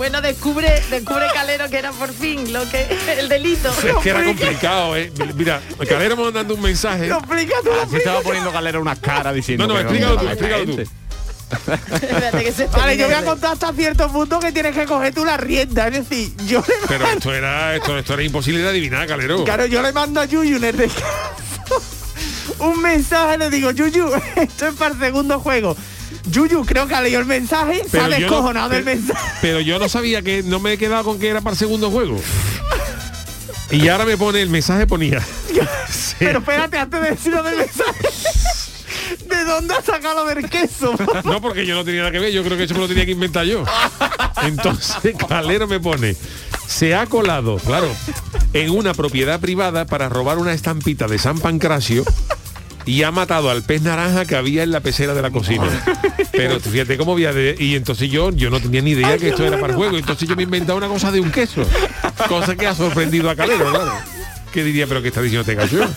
Speaker 7: Bueno, descubre, descubre Calero que era por fin lo que el delito.
Speaker 1: Es que era complicado, ¿eh? Mira, Calero me mandando un mensaje.
Speaker 3: Así estaba poniendo galera unas caras diciendo.
Speaker 1: No, no, explícalo tú, explícalo tú.
Speaker 3: gente.
Speaker 7: Espérate que se
Speaker 6: Vale, yo voy a contar hasta cierto punto que tienes que coger tú la rienda. Es decir, yo le
Speaker 1: Pero esto era, esto, esto era imposible de adivinar, Calero.
Speaker 6: Claro, yo le mando a Yuyu en el descanso un mensaje, le digo, Yuyu, (laughs) esto es para el segundo juego. Yuyu creo que ha leído el mensaje,
Speaker 1: yo no-
Speaker 6: descojonado del
Speaker 1: pero-
Speaker 6: mensaje.
Speaker 1: Pero yo no sabía que no me he quedado con que era para el segundo juego. Y ahora me pone el mensaje ponía. (laughs)
Speaker 6: Pero espérate, antes de decirlo del mensaje. ¿De dónde has sacado lo del queso?
Speaker 1: No, porque yo no tenía nada que ver, yo creo que eso me lo tenía que inventar yo. Entonces, Calero me pone, se ha colado, claro, en una propiedad privada para robar una estampita de San Pancracio y ha matado al pez naranja que había en la pecera de la cocina. Pero fíjate cómo había de... Y entonces yo, yo no tenía ni idea que esto era para el juego. Entonces yo me he inventado una cosa de un queso. Cosa que ha sorprendido a Calero, claro. ¿Qué diría? ¿Pero qué está diciendo este gallo?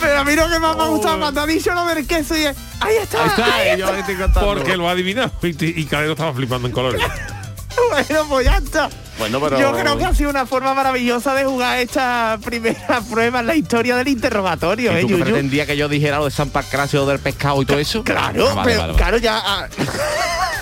Speaker 6: Pero a mí lo que más me ha gustado cuando ha dicho lo del queso y es, ahí está,
Speaker 3: Ahí está,
Speaker 6: ahí
Speaker 3: yo
Speaker 6: está.
Speaker 3: estoy contando.
Speaker 1: Porque lo ha adivinado. Y, y Calero estaba flipando en colores. (laughs)
Speaker 6: Bueno, pues ya está.
Speaker 3: Bueno, pero...
Speaker 6: Yo creo que ha sido una forma maravillosa de jugar esta primera (laughs) prueba en la historia del interrogatorio,
Speaker 3: ¿Y
Speaker 6: ¿eh,
Speaker 3: tú pretendía que yo dijera lo de San Pancracio del pescado y todo eso?
Speaker 6: Claro,
Speaker 3: Ah, vale,
Speaker 6: pero
Speaker 3: vale, vale.
Speaker 6: claro, ya... ah, (laughs)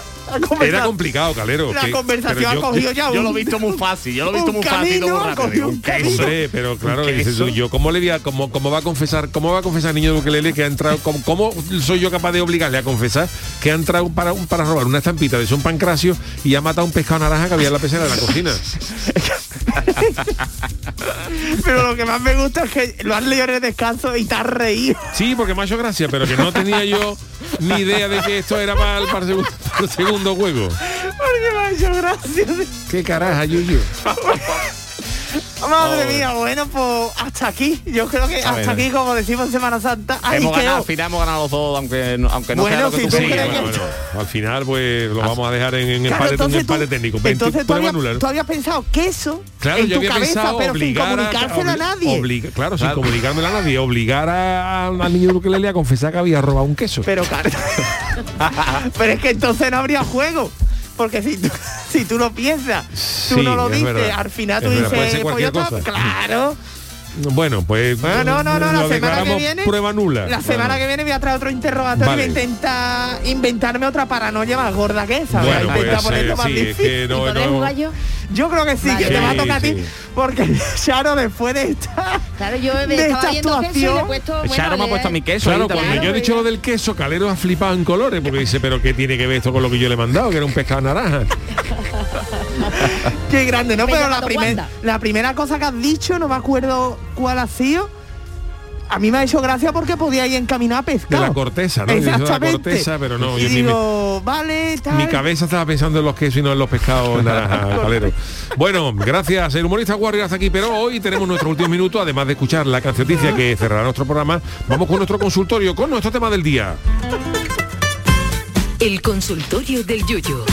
Speaker 1: Era complicado, Calero.
Speaker 6: La
Speaker 1: que-
Speaker 6: conversación ha cogido ya
Speaker 3: Yo
Speaker 6: un-
Speaker 3: lo he visto muy fácil, yo lo he visto
Speaker 6: un
Speaker 3: muy fácil
Speaker 6: camino,
Speaker 3: rápido. Un
Speaker 6: un.
Speaker 1: Hombre, pero claro,
Speaker 3: ¿Un
Speaker 1: dices tú,
Speaker 3: queso?
Speaker 1: yo cómo le voy a, cómo, cómo va a confesar, cómo va a confesar niño de ukelele que ha entrado, cómo, cómo soy yo capaz de obligarle a confesar que ha entrado para, para robar una estampita de Son Pancracio y ha matado un pescado naranja que había en la pecera de la cocina? (laughs)
Speaker 6: Pero lo que más me gusta es que lo has leído en el descanso y te has reído.
Speaker 1: Sí, porque me ha hecho gracia, pero que no tenía yo ni idea de que esto era para el, para el segundo, (laughs) segundo juego.
Speaker 6: Porque me ha hecho gracia.
Speaker 1: Qué caraja, Yuyu. (laughs)
Speaker 6: Madre mía, bueno, pues hasta aquí. Yo creo que
Speaker 3: A
Speaker 6: hasta aquí, como decimos en Semana Santa.
Speaker 3: Hemos ganado, al final hemos ganado los dos, aunque, no- aunque no
Speaker 6: Bueno,
Speaker 3: sea lo que
Speaker 6: si
Speaker 3: tú
Speaker 6: tú
Speaker 1: Sí,
Speaker 6: crees
Speaker 1: bueno, bueno, al final pues lo vamos a dejar en, en
Speaker 6: Claro,
Speaker 1: empate, un
Speaker 6: entonces
Speaker 1: técnico.
Speaker 6: Entonces tú
Speaker 1: ¿no?
Speaker 6: tú habías pensado que eso
Speaker 1: Claro,
Speaker 6: en
Speaker 1: yo
Speaker 6: tu
Speaker 1: había
Speaker 6: cabeza,
Speaker 1: pensado
Speaker 6: pero sin
Speaker 1: obligar
Speaker 6: comunicárselo a,
Speaker 1: obli-
Speaker 6: nadie.
Speaker 1: obliga- claro, sin comunicármelo a nadie, obligar a- al niño de ukelele a confesar que había robado un queso.
Speaker 6: Pero claro. (laughs) pero es que entonces no habría juego. Porque si tú, (laughs) si tú lo piensas, tú
Speaker 1: Sí,
Speaker 6: no lo
Speaker 1: es
Speaker 6: dices, al final tú dices, pues yo claro.
Speaker 1: Bueno, pues
Speaker 6: Bueno, no, no, no, la semana que viene.
Speaker 1: prueba nula.
Speaker 6: La semana
Speaker 1: Bueno.
Speaker 6: que viene voy a traer otro interrogatorio
Speaker 1: Vale.
Speaker 6: y voy a intentar inventarme otra paranoia más gorda que esa. voy a
Speaker 1: Bueno,
Speaker 6: intentar
Speaker 1: pues eh,
Speaker 6: más
Speaker 1: sí, es
Speaker 6: difícil.
Speaker 1: que no,
Speaker 7: ¿Podré
Speaker 1: no-
Speaker 7: jugar yo?
Speaker 6: Yo creo que sí,
Speaker 7: Vale.
Speaker 6: que te va a
Speaker 1: Sí,
Speaker 6: tocar a ti.
Speaker 1: sí.
Speaker 6: Porque (laughs) Charo, después de esta.
Speaker 7: Claro, yo
Speaker 6: de
Speaker 7: estaba
Speaker 6: esta
Speaker 7: viendo queso y le he
Speaker 6: actuación,
Speaker 7: puesto... Bueno,
Speaker 3: Charo me ha puesto mi queso.
Speaker 1: Claro, cuando
Speaker 3: también.
Speaker 1: yo he dicho lo del queso, Calero ha flipado en colores porque dice, pero ¿qué tiene que ver esto con lo que yo le he mandado? Que era un pescado naranja. (laughs) (laughs)
Speaker 6: Qué grande, ¿no?
Speaker 7: Me
Speaker 6: Pero la, primer- la primera cosa que has dicho, no me acuerdo cuál ha sido. A mí me ha hecho gracia porque podía ir encaminado a
Speaker 1: De
Speaker 6: pescar.
Speaker 1: la corteza, ¿no? Dice de la
Speaker 6: Exactamente.
Speaker 1: corteza, pero no,
Speaker 6: y
Speaker 1: yo
Speaker 6: digo, vale, tal.
Speaker 1: Mi cabeza estaba pensando en los quesos y no en los pescados (laughs) naranja. Bueno, gracias. El humorista Warrior hasta aquí, pero hoy tenemos nuestro último minuto, además de escuchar la cancioticia que cerrará nuestro programa, vamos con nuestro consultorio, con nuestro tema del día.
Speaker 4: El consultorio del Yuyu.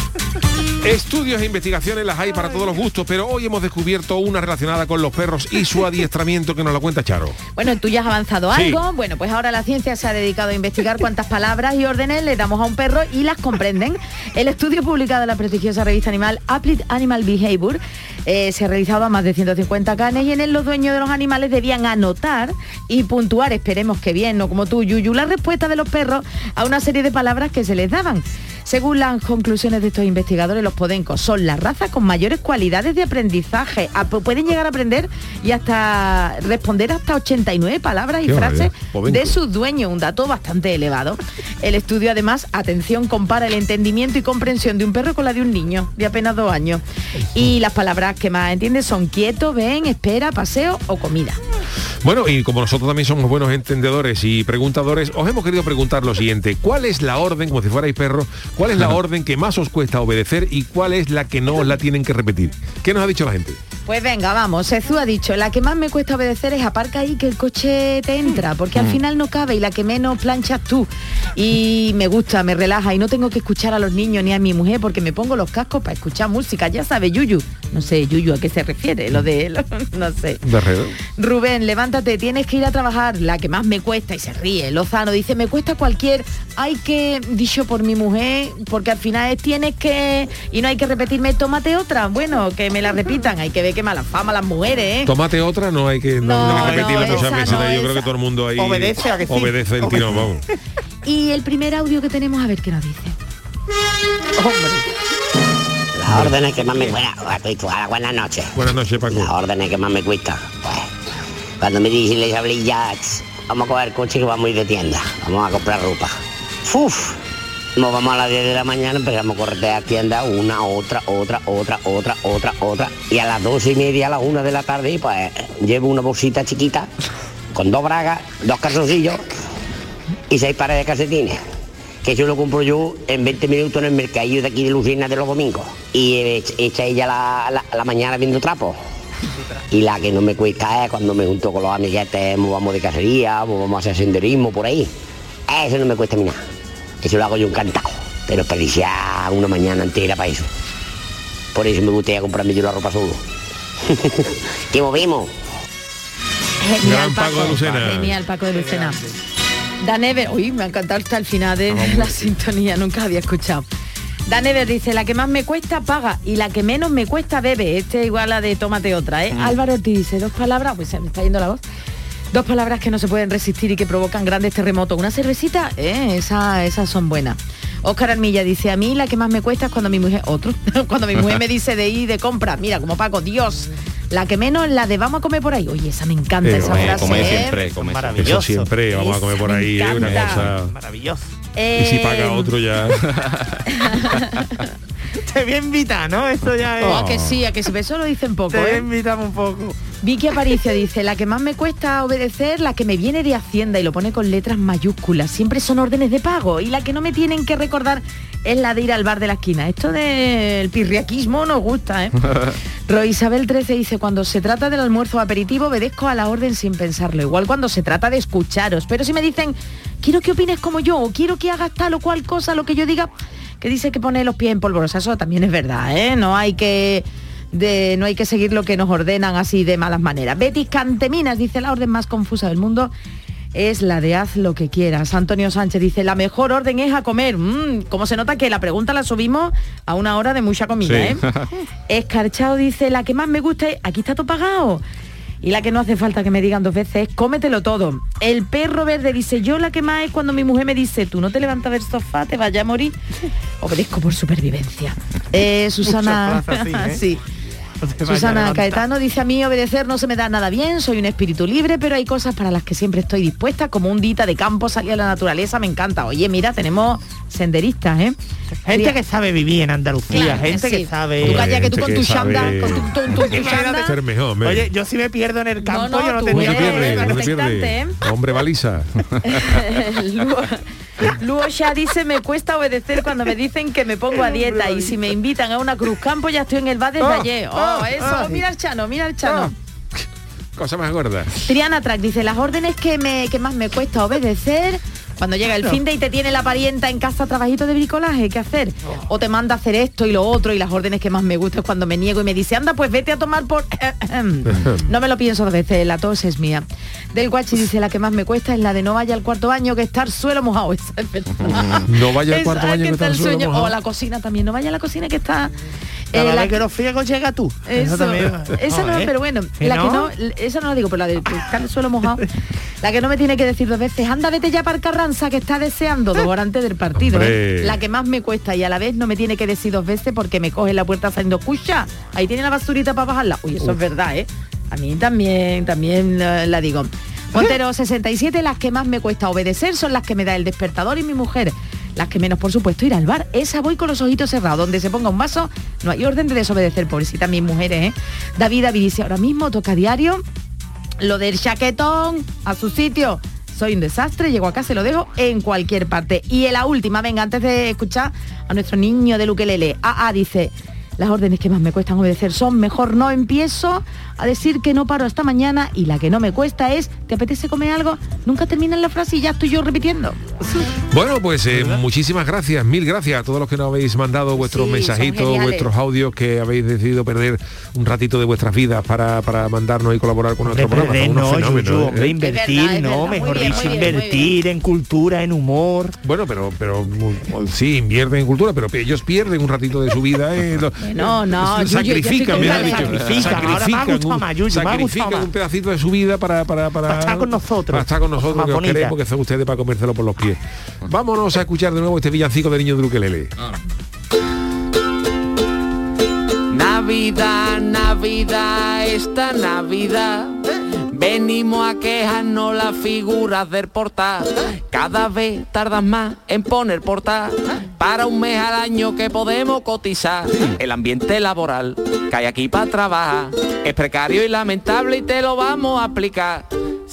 Speaker 1: Estudios e investigaciones las hay para todos los gustos, pero hoy hemos descubierto una relacionada con los perros y su adiestramiento que nos la cuenta Charo.
Speaker 7: Bueno, tú ya has avanzado
Speaker 1: Sí.
Speaker 7: algo. Bueno, pues ahora la ciencia se ha dedicado a investigar cuántas palabras y órdenes le damos a un perro y las comprenden. El estudio publicado en la prestigiosa revista animal Applied Animal Behavior eh, se ha realizado a más de 150 canes y en él los dueños de los animales debían anotar y puntuar, esperemos que bien, no como tú, Yuyu, la respuesta de los perros a una serie de palabras que se les daban. Según las conclusiones de estos investigadores, los podencos son la raza con mayores cualidades de aprendizaje. Pueden llegar a aprender y hasta responder hasta 89 palabras y
Speaker 1: Qué
Speaker 7: frases de sus dueños, un dato bastante elevado. El estudio además, atención, compara el entendimiento y comprensión de un perro con la de un niño de apenas dos años. Y las palabras que más entiende son quieto, ven, espera, paseo o comida.
Speaker 1: Bueno, y como nosotros también somos buenos entendedores y preguntadores, os hemos querido preguntar lo siguiente. ¿Cuál es la orden, como si fuerais perros, cuál es la orden que más os cuesta obedecer y cuál es la que no os la tienen que repetir? ¿Qué nos ha dicho la gente?
Speaker 7: Pues venga, vamos. Sezú ha dicho, la que más me cuesta obedecer es aparca ahí que el coche te entra, porque al
Speaker 1: Mm.
Speaker 7: final no cabe y la que menos planchas tú. Y me gusta, me relaja y no tengo que escuchar a los niños ni a mi mujer porque me pongo los cascos para escuchar música. Ya sabe, Yuyu. No sé, Yuyu, ¿a qué se refiere? Lo de... lo- (laughs) no sé.
Speaker 1: De.
Speaker 7: Rubén, levántate, tienes que ir a trabajar, la que más me cuesta y se ríe. Lozano dice, me cuesta cualquier, hay que, dicho por mi mujer, porque al final es tienes que, y no hay que repetirme, tómate otra. Bueno, que me la repitan, hay que ver qué mala fama las mujeres, ¿eh?
Speaker 1: Tómate otra, no hay que, no,
Speaker 7: No,
Speaker 1: repetirla
Speaker 7: no,
Speaker 1: muchas
Speaker 7: esa
Speaker 1: veces.
Speaker 7: no,
Speaker 1: Yo creo que todo el mundo ahí
Speaker 6: Obedece, ¿a que sí?
Speaker 1: obedece el tirón, vamos. (laughs)
Speaker 7: Y el primer audio que tenemos, a ver qué nos dice.
Speaker 10: Las órdenes que más me cuesta. Buenas noches.
Speaker 1: Buenas noches, Paco.
Speaker 10: Las órdenes que más me cuesta. Pues, cuando me dicen, les hablé ya, "Ch, vamos a coger coche que vamos a ir de tienda. Vamos a comprar ropa. ¡Uf! Nos vamos a las 10 de la mañana, empezamos a correr a tienda, una, otra, otra, otra, otra, otra, otra. Y a las 12 y media, a las 1 de la tarde, pues llevo una bolsita chiquita con dos bragas, dos calzoncillos y seis pares de calcetines. Que eso lo compro yo en 20 minutos en el mercadillo de aquí de Lucina de los domingos. Y echa ella la, la- mañana viendo trapos. Y la que no me cuesta es cuando me junto con los amiguetes, vamos de cacería, vamos a hacer senderismo por ahí. Eso no me cuesta a mí nada. Eso lo hago yo encantado. Pero perdiciar una mañana entera para eso. Por eso me gustaría comprarme yo la ropa solo. (laughs) ¿Qué movimos?
Speaker 7: Genial,
Speaker 1: Gran Paco de Lucena.
Speaker 7: Genial, Paco de Lucena. Danever, uy, me ha encantado hasta el final de la sintonía, nunca había escuchado. Danever dice, la que más me cuesta paga y la que menos me cuesta bebe. Este igual a la de tómate otra, ¿eh? Álvaro Ortiz dice, dos palabras, pues se me está yendo la voz. Dos palabras que no se pueden resistir y que provocan grandes terremotos. Una cervecita, eh, esa- esas son buenas. Óscar Armilla dice, a mí la que más me cuesta es cuando mi mujer, otro, (laughs) cuando mi mujer me dice de ir de compra. Mira, como Paco, Dios. La que menos, la de vamos a comer por ahí. Oye, esa me encanta,
Speaker 1: Eh,
Speaker 7: esa
Speaker 1: eh,
Speaker 7: frase.
Speaker 3: Come
Speaker 7: ¿eh?
Speaker 3: siempre, come siempre.
Speaker 1: Eso siempre, vamos a comer por ahí, ¿eh? una cosa.
Speaker 6: Maravilloso.
Speaker 1: Y si paga
Speaker 7: Eh,
Speaker 1: otro ya. (laughs)
Speaker 6: Te voy a invitar, ¿no? Esto ya es...
Speaker 7: Oh, a que sí, a que sí, eso lo dicen poco,
Speaker 6: Te voy a
Speaker 7: ¿eh?
Speaker 6: invitar un poco.
Speaker 7: Vicky Aparicio dice, la que más me cuesta obedecer, la que me viene de Hacienda y lo pone con letras mayúsculas. Siempre son órdenes de pago. Y la que no me tienen que recordar es la de ir al bar de la esquina. Esto del pirriaquismo nos gusta, ¿eh? (laughs) Roy Isabel 13 dice, cuando se trata del almuerzo aperitivo, obedezco a la orden sin pensarlo. Igual cuando se trata de escucharos. Pero si me dicen, quiero que opines como yo, o quiero que hagas tal o cual cosa, lo que yo diga, que dice que pone los pies en polvorosa. Eso también es verdad, ¿eh? No hay que... De, no hay que seguir lo que nos ordenan así de malas maneras. Betis Canteminas dice la orden más confusa del mundo es la de haz lo que quieras. Antonio Sánchez dice la mejor orden es a comer. Mm, como se nota que la pregunta la subimos a una hora de mucha comida,
Speaker 3: Sí.
Speaker 7: ¿eh? (laughs) Escarchado dice, la que más me gusta es, aquí está todo pagado. Y la que no hace falta que me digan dos veces es, cómetelo todo. El perro verde dice, yo la que más es cuando mi mujer me dice, tú no te levantas del sofá, te vayas a morir. (laughs) Obedezco por supervivencia. Eh, Susana,
Speaker 6: así, (laughs) ¿eh?
Speaker 7: sí.
Speaker 6: Te
Speaker 7: Susana. Caetano dice a mí obedecer no se me da nada bien, soy un espíritu libre, pero hay cosas para las que siempre estoy dispuesta, como un dita de campo, salir a la naturaleza, me encanta. Oye, mira, tenemos senderistas, ¿eh?
Speaker 6: Gente que sabe vivir en Andalucía,
Speaker 7: Claro,
Speaker 6: gente
Speaker 7: sí.
Speaker 6: que sabe...
Speaker 7: Tú calla que tú con
Speaker 1: que
Speaker 7: tu
Speaker 1: sabe-
Speaker 7: chanda, con tu, tu- tu- tu chanda.
Speaker 1: Ser mejor, hombre.
Speaker 6: Oye, yo si me pierdo en el campo,
Speaker 7: no,
Speaker 6: yo no tendría
Speaker 1: pierdes.
Speaker 7: ¿eh?
Speaker 1: Hombre baliza.
Speaker 7: Luo- (laughs) Luo ya dice, me cuesta obedecer cuando me dicen que me pongo a dieta y si me invitan a una cruz campo ya estoy en el bar desde ayer. Oh,
Speaker 6: ah,
Speaker 7: eso,
Speaker 6: ah.
Speaker 7: mira el chano, mira el chano.
Speaker 1: Cosa más gorda.
Speaker 7: Triana Track dice, las órdenes que, me, que más me cuesta obedecer, cuando llega el
Speaker 6: No.
Speaker 7: fin de y te tiene la parienta en casa trabajito de bricolaje, ¿qué hacer? O te manda a hacer esto y lo otro y las órdenes que más me gustan es cuando me niego y me dice, anda, pues vete a tomar por... (laughs) no me lo pienso dos veces, la tos es mía. Del guachi dice, la que más me cuesta es la de no vaya al cuarto baño que estar suelo mojado. (laughs) Esa es verdad.
Speaker 1: No vaya al cuarto baño que está el suelo
Speaker 7: sueño.
Speaker 1: mojado.
Speaker 7: O la cocina también, no vaya a la cocina que está...
Speaker 6: Cada
Speaker 7: Eh, la
Speaker 6: vez que los friegos llega tú.
Speaker 7: Eso,
Speaker 6: también.
Speaker 7: esa no,
Speaker 6: ¿eh?
Speaker 7: pero bueno,
Speaker 6: ¿Que
Speaker 7: la
Speaker 6: no?
Speaker 7: que no, esa no la digo, pero la de buscar el suelo mojado, la que no me tiene que decir dos veces, anda, vete ya para el Carranza que está deseando dos horas antes del partido, ¿eh? La que más me cuesta y a la vez no me tiene que decir dos veces porque me coge la puerta saliendo, escucha, ahí tiene la basurita para bajarla. Uy, eso es verdad, ¿eh? A mí también, también eh, la digo. Montero 67, las que más me cuesta obedecer son las que me da el despertador y mi mujer. Las que menos, por supuesto, ir al bar. Esa voy con los ojitos cerrados. Donde se ponga un vaso, no hay orden de desobedecer. Pobrecita mis mujeres, ¿eh? David, David dice, ahora mismo toca diario lo del chaquetón a su sitio. Soy un desastre, llego acá, se lo dejo en cualquier parte. Y en la última, venga, antes de escuchar a nuestro niño de Luquelele, AA dice, las órdenes que más me cuestan obedecer son mejor no empiezo a decir que no paro hasta mañana y la que no me cuesta es, ¿te apetece comer algo? Nunca terminan la frase y ya estoy yo repitiendo.
Speaker 1: Bueno, pues eh, muchísimas gracias, mil gracias a todos los que nos habéis mandado vuestros
Speaker 7: Sí,
Speaker 1: mensajitos, vuestros audios, que habéis decidido perder un ratito de vuestras vidas para, para mandarnos y colaborar con nuestro programa.
Speaker 6: Perder, no,
Speaker 1: ¿eh?
Speaker 6: hombre, invertir,
Speaker 7: verdad, es
Speaker 6: no,
Speaker 7: verdad.
Speaker 6: mejor
Speaker 7: bien,
Speaker 6: dicho,
Speaker 7: bien,
Speaker 6: invertir en cultura, en humor.
Speaker 1: Bueno, pero, pero sí, invierten en cultura, pero ellos pierden un ratito de su vida. eh, (laughs)
Speaker 7: No, no,
Speaker 1: sacrifican, me ha dicho.
Speaker 6: Sacrifican,
Speaker 1: Sacrifican
Speaker 6: gustado
Speaker 1: un-
Speaker 6: más, Yuyu, me ha gustado
Speaker 1: sacrifican
Speaker 6: más.
Speaker 1: un pedacito de su vida para, para, para,
Speaker 6: Para estar con nosotros.
Speaker 1: Para estar con nosotros, que os queremos, que son ustedes para comércelo por los pies. Vámonos a escuchar de nuevo este villancico de Niño Druquelele.
Speaker 3: Navidad, Navidad, esta Navidad. Venimos a quejarnos las figuras del portal. Cada vez tardas más en poner portal. Para un mes al año que podemos cotizar. El ambiente laboral que hay aquí para trabajar es precario y lamentable y te lo vamos a aplicar.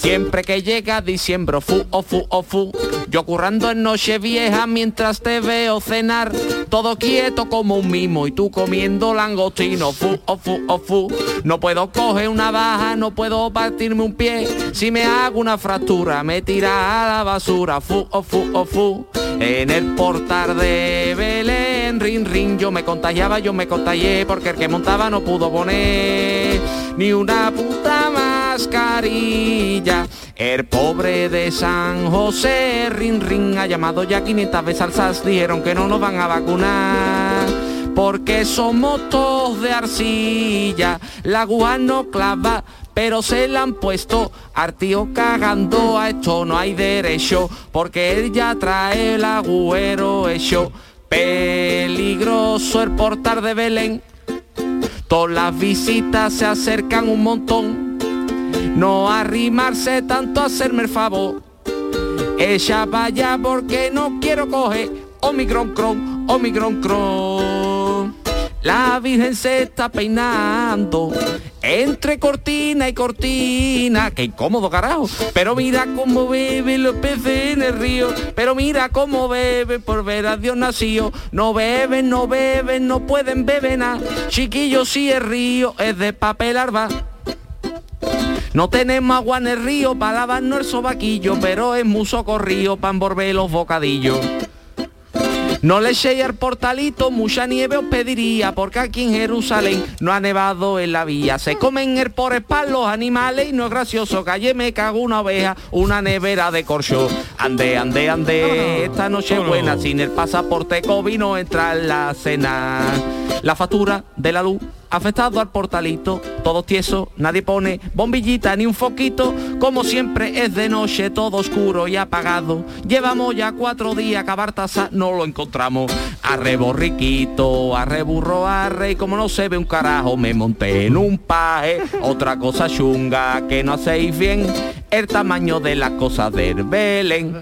Speaker 3: Siempre que llega diciembre, fu, o fu, o fu. Yo currando en noche vieja mientras te veo cenar. Todo quieto como un mimo y tú comiendo langostino. Fu, o fu, o fu. No puedo coger una baja, no puedo partirme un pie. Si me hago una fractura, me tira a la basura. Fu, o fu, o fu. En el portal de Belén, rin, rin, yo me contagiaba, yo me contagié, porque el que montaba no pudo poner ni una puta mascarilla. El pobre de San José, rin, rin, ha llamado ya 500 veces al SAS, dijeron que no nos van a vacunar. Porque somos todos de arcilla, la aguja no clava, pero se la han puesto al tío cagando a esto no hay derecho porque él ya trae el agujero hecho peligroso el portal de Belén. Todas las visitas se acercan un montón. No arrimarse tanto a hacerme el favor. Ella vaya porque no quiero coger Omicron cron, Omicron cron. La Virgen se está peinando entre cortina y cortina. Qué incómodo, carajo. Pero mira cómo beben los peces en el río. Pero mira cómo beben por ver a Dios nacido. No beben, no beben, no pueden beber nada. Chiquillos, si el río es de papel arba. No tenemos agua en el río para lavarnos el sobaquillo, pero es muy socorrido para envolver los bocadillos. No le echéis al portalito, mucha nieve os pediría, porque aquí en Jerusalén no ha nevado en la vía. Se comen el por espal los animales y no es gracioso, calle me cago una oveja, una nevera de corcho. Ande, ande, ande, esta noche buena, sin el pasaporte COVID no entra en la cena. La factura de la luz afectado al portalito, todo tieso, nadie pone bombillita ni un foquito, como siempre es de noche, todo oscuro y apagado. Llevamos ya cuatro días que a no lo encontramos. Arre borriquito, arre arre, y como no se ve un carajo, me monté en un paje. Otra cosa chunga que no hacéis bien, el tamaño de las cosas del Belén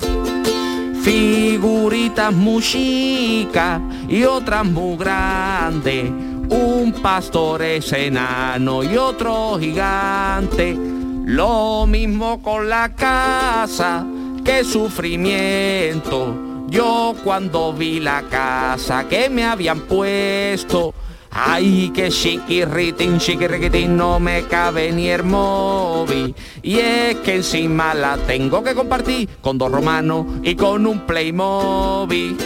Speaker 3: figuritas muy chicas y otras muy grandes. Un pastor es enano y otro gigante. Lo mismo con la casa, qué sufrimiento. Yo cuando vi la casa que me habían puesto, ay, que chiquirritín, chiquirriquitín, no me cabe ni el móvil. Y es que encima la tengo que compartir con dos romanos y con un Playmobil.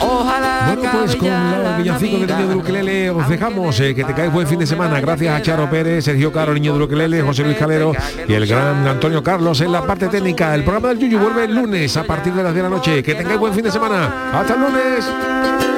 Speaker 3: Ojalá
Speaker 1: Bueno, pues con los villancicos del niño de Ukelele os dejamos. eh, que te caes buen fin de semana. Gracias a Charo Pérez, Sergio Caro, niño de Ukelele, José Luis Calero y el gran Antonio Carlos en la parte técnica. El programa del Yuyu vuelve el lunes a partir de las 10 de la noche. Que tengáis buen fin de semana. Hasta el lunes.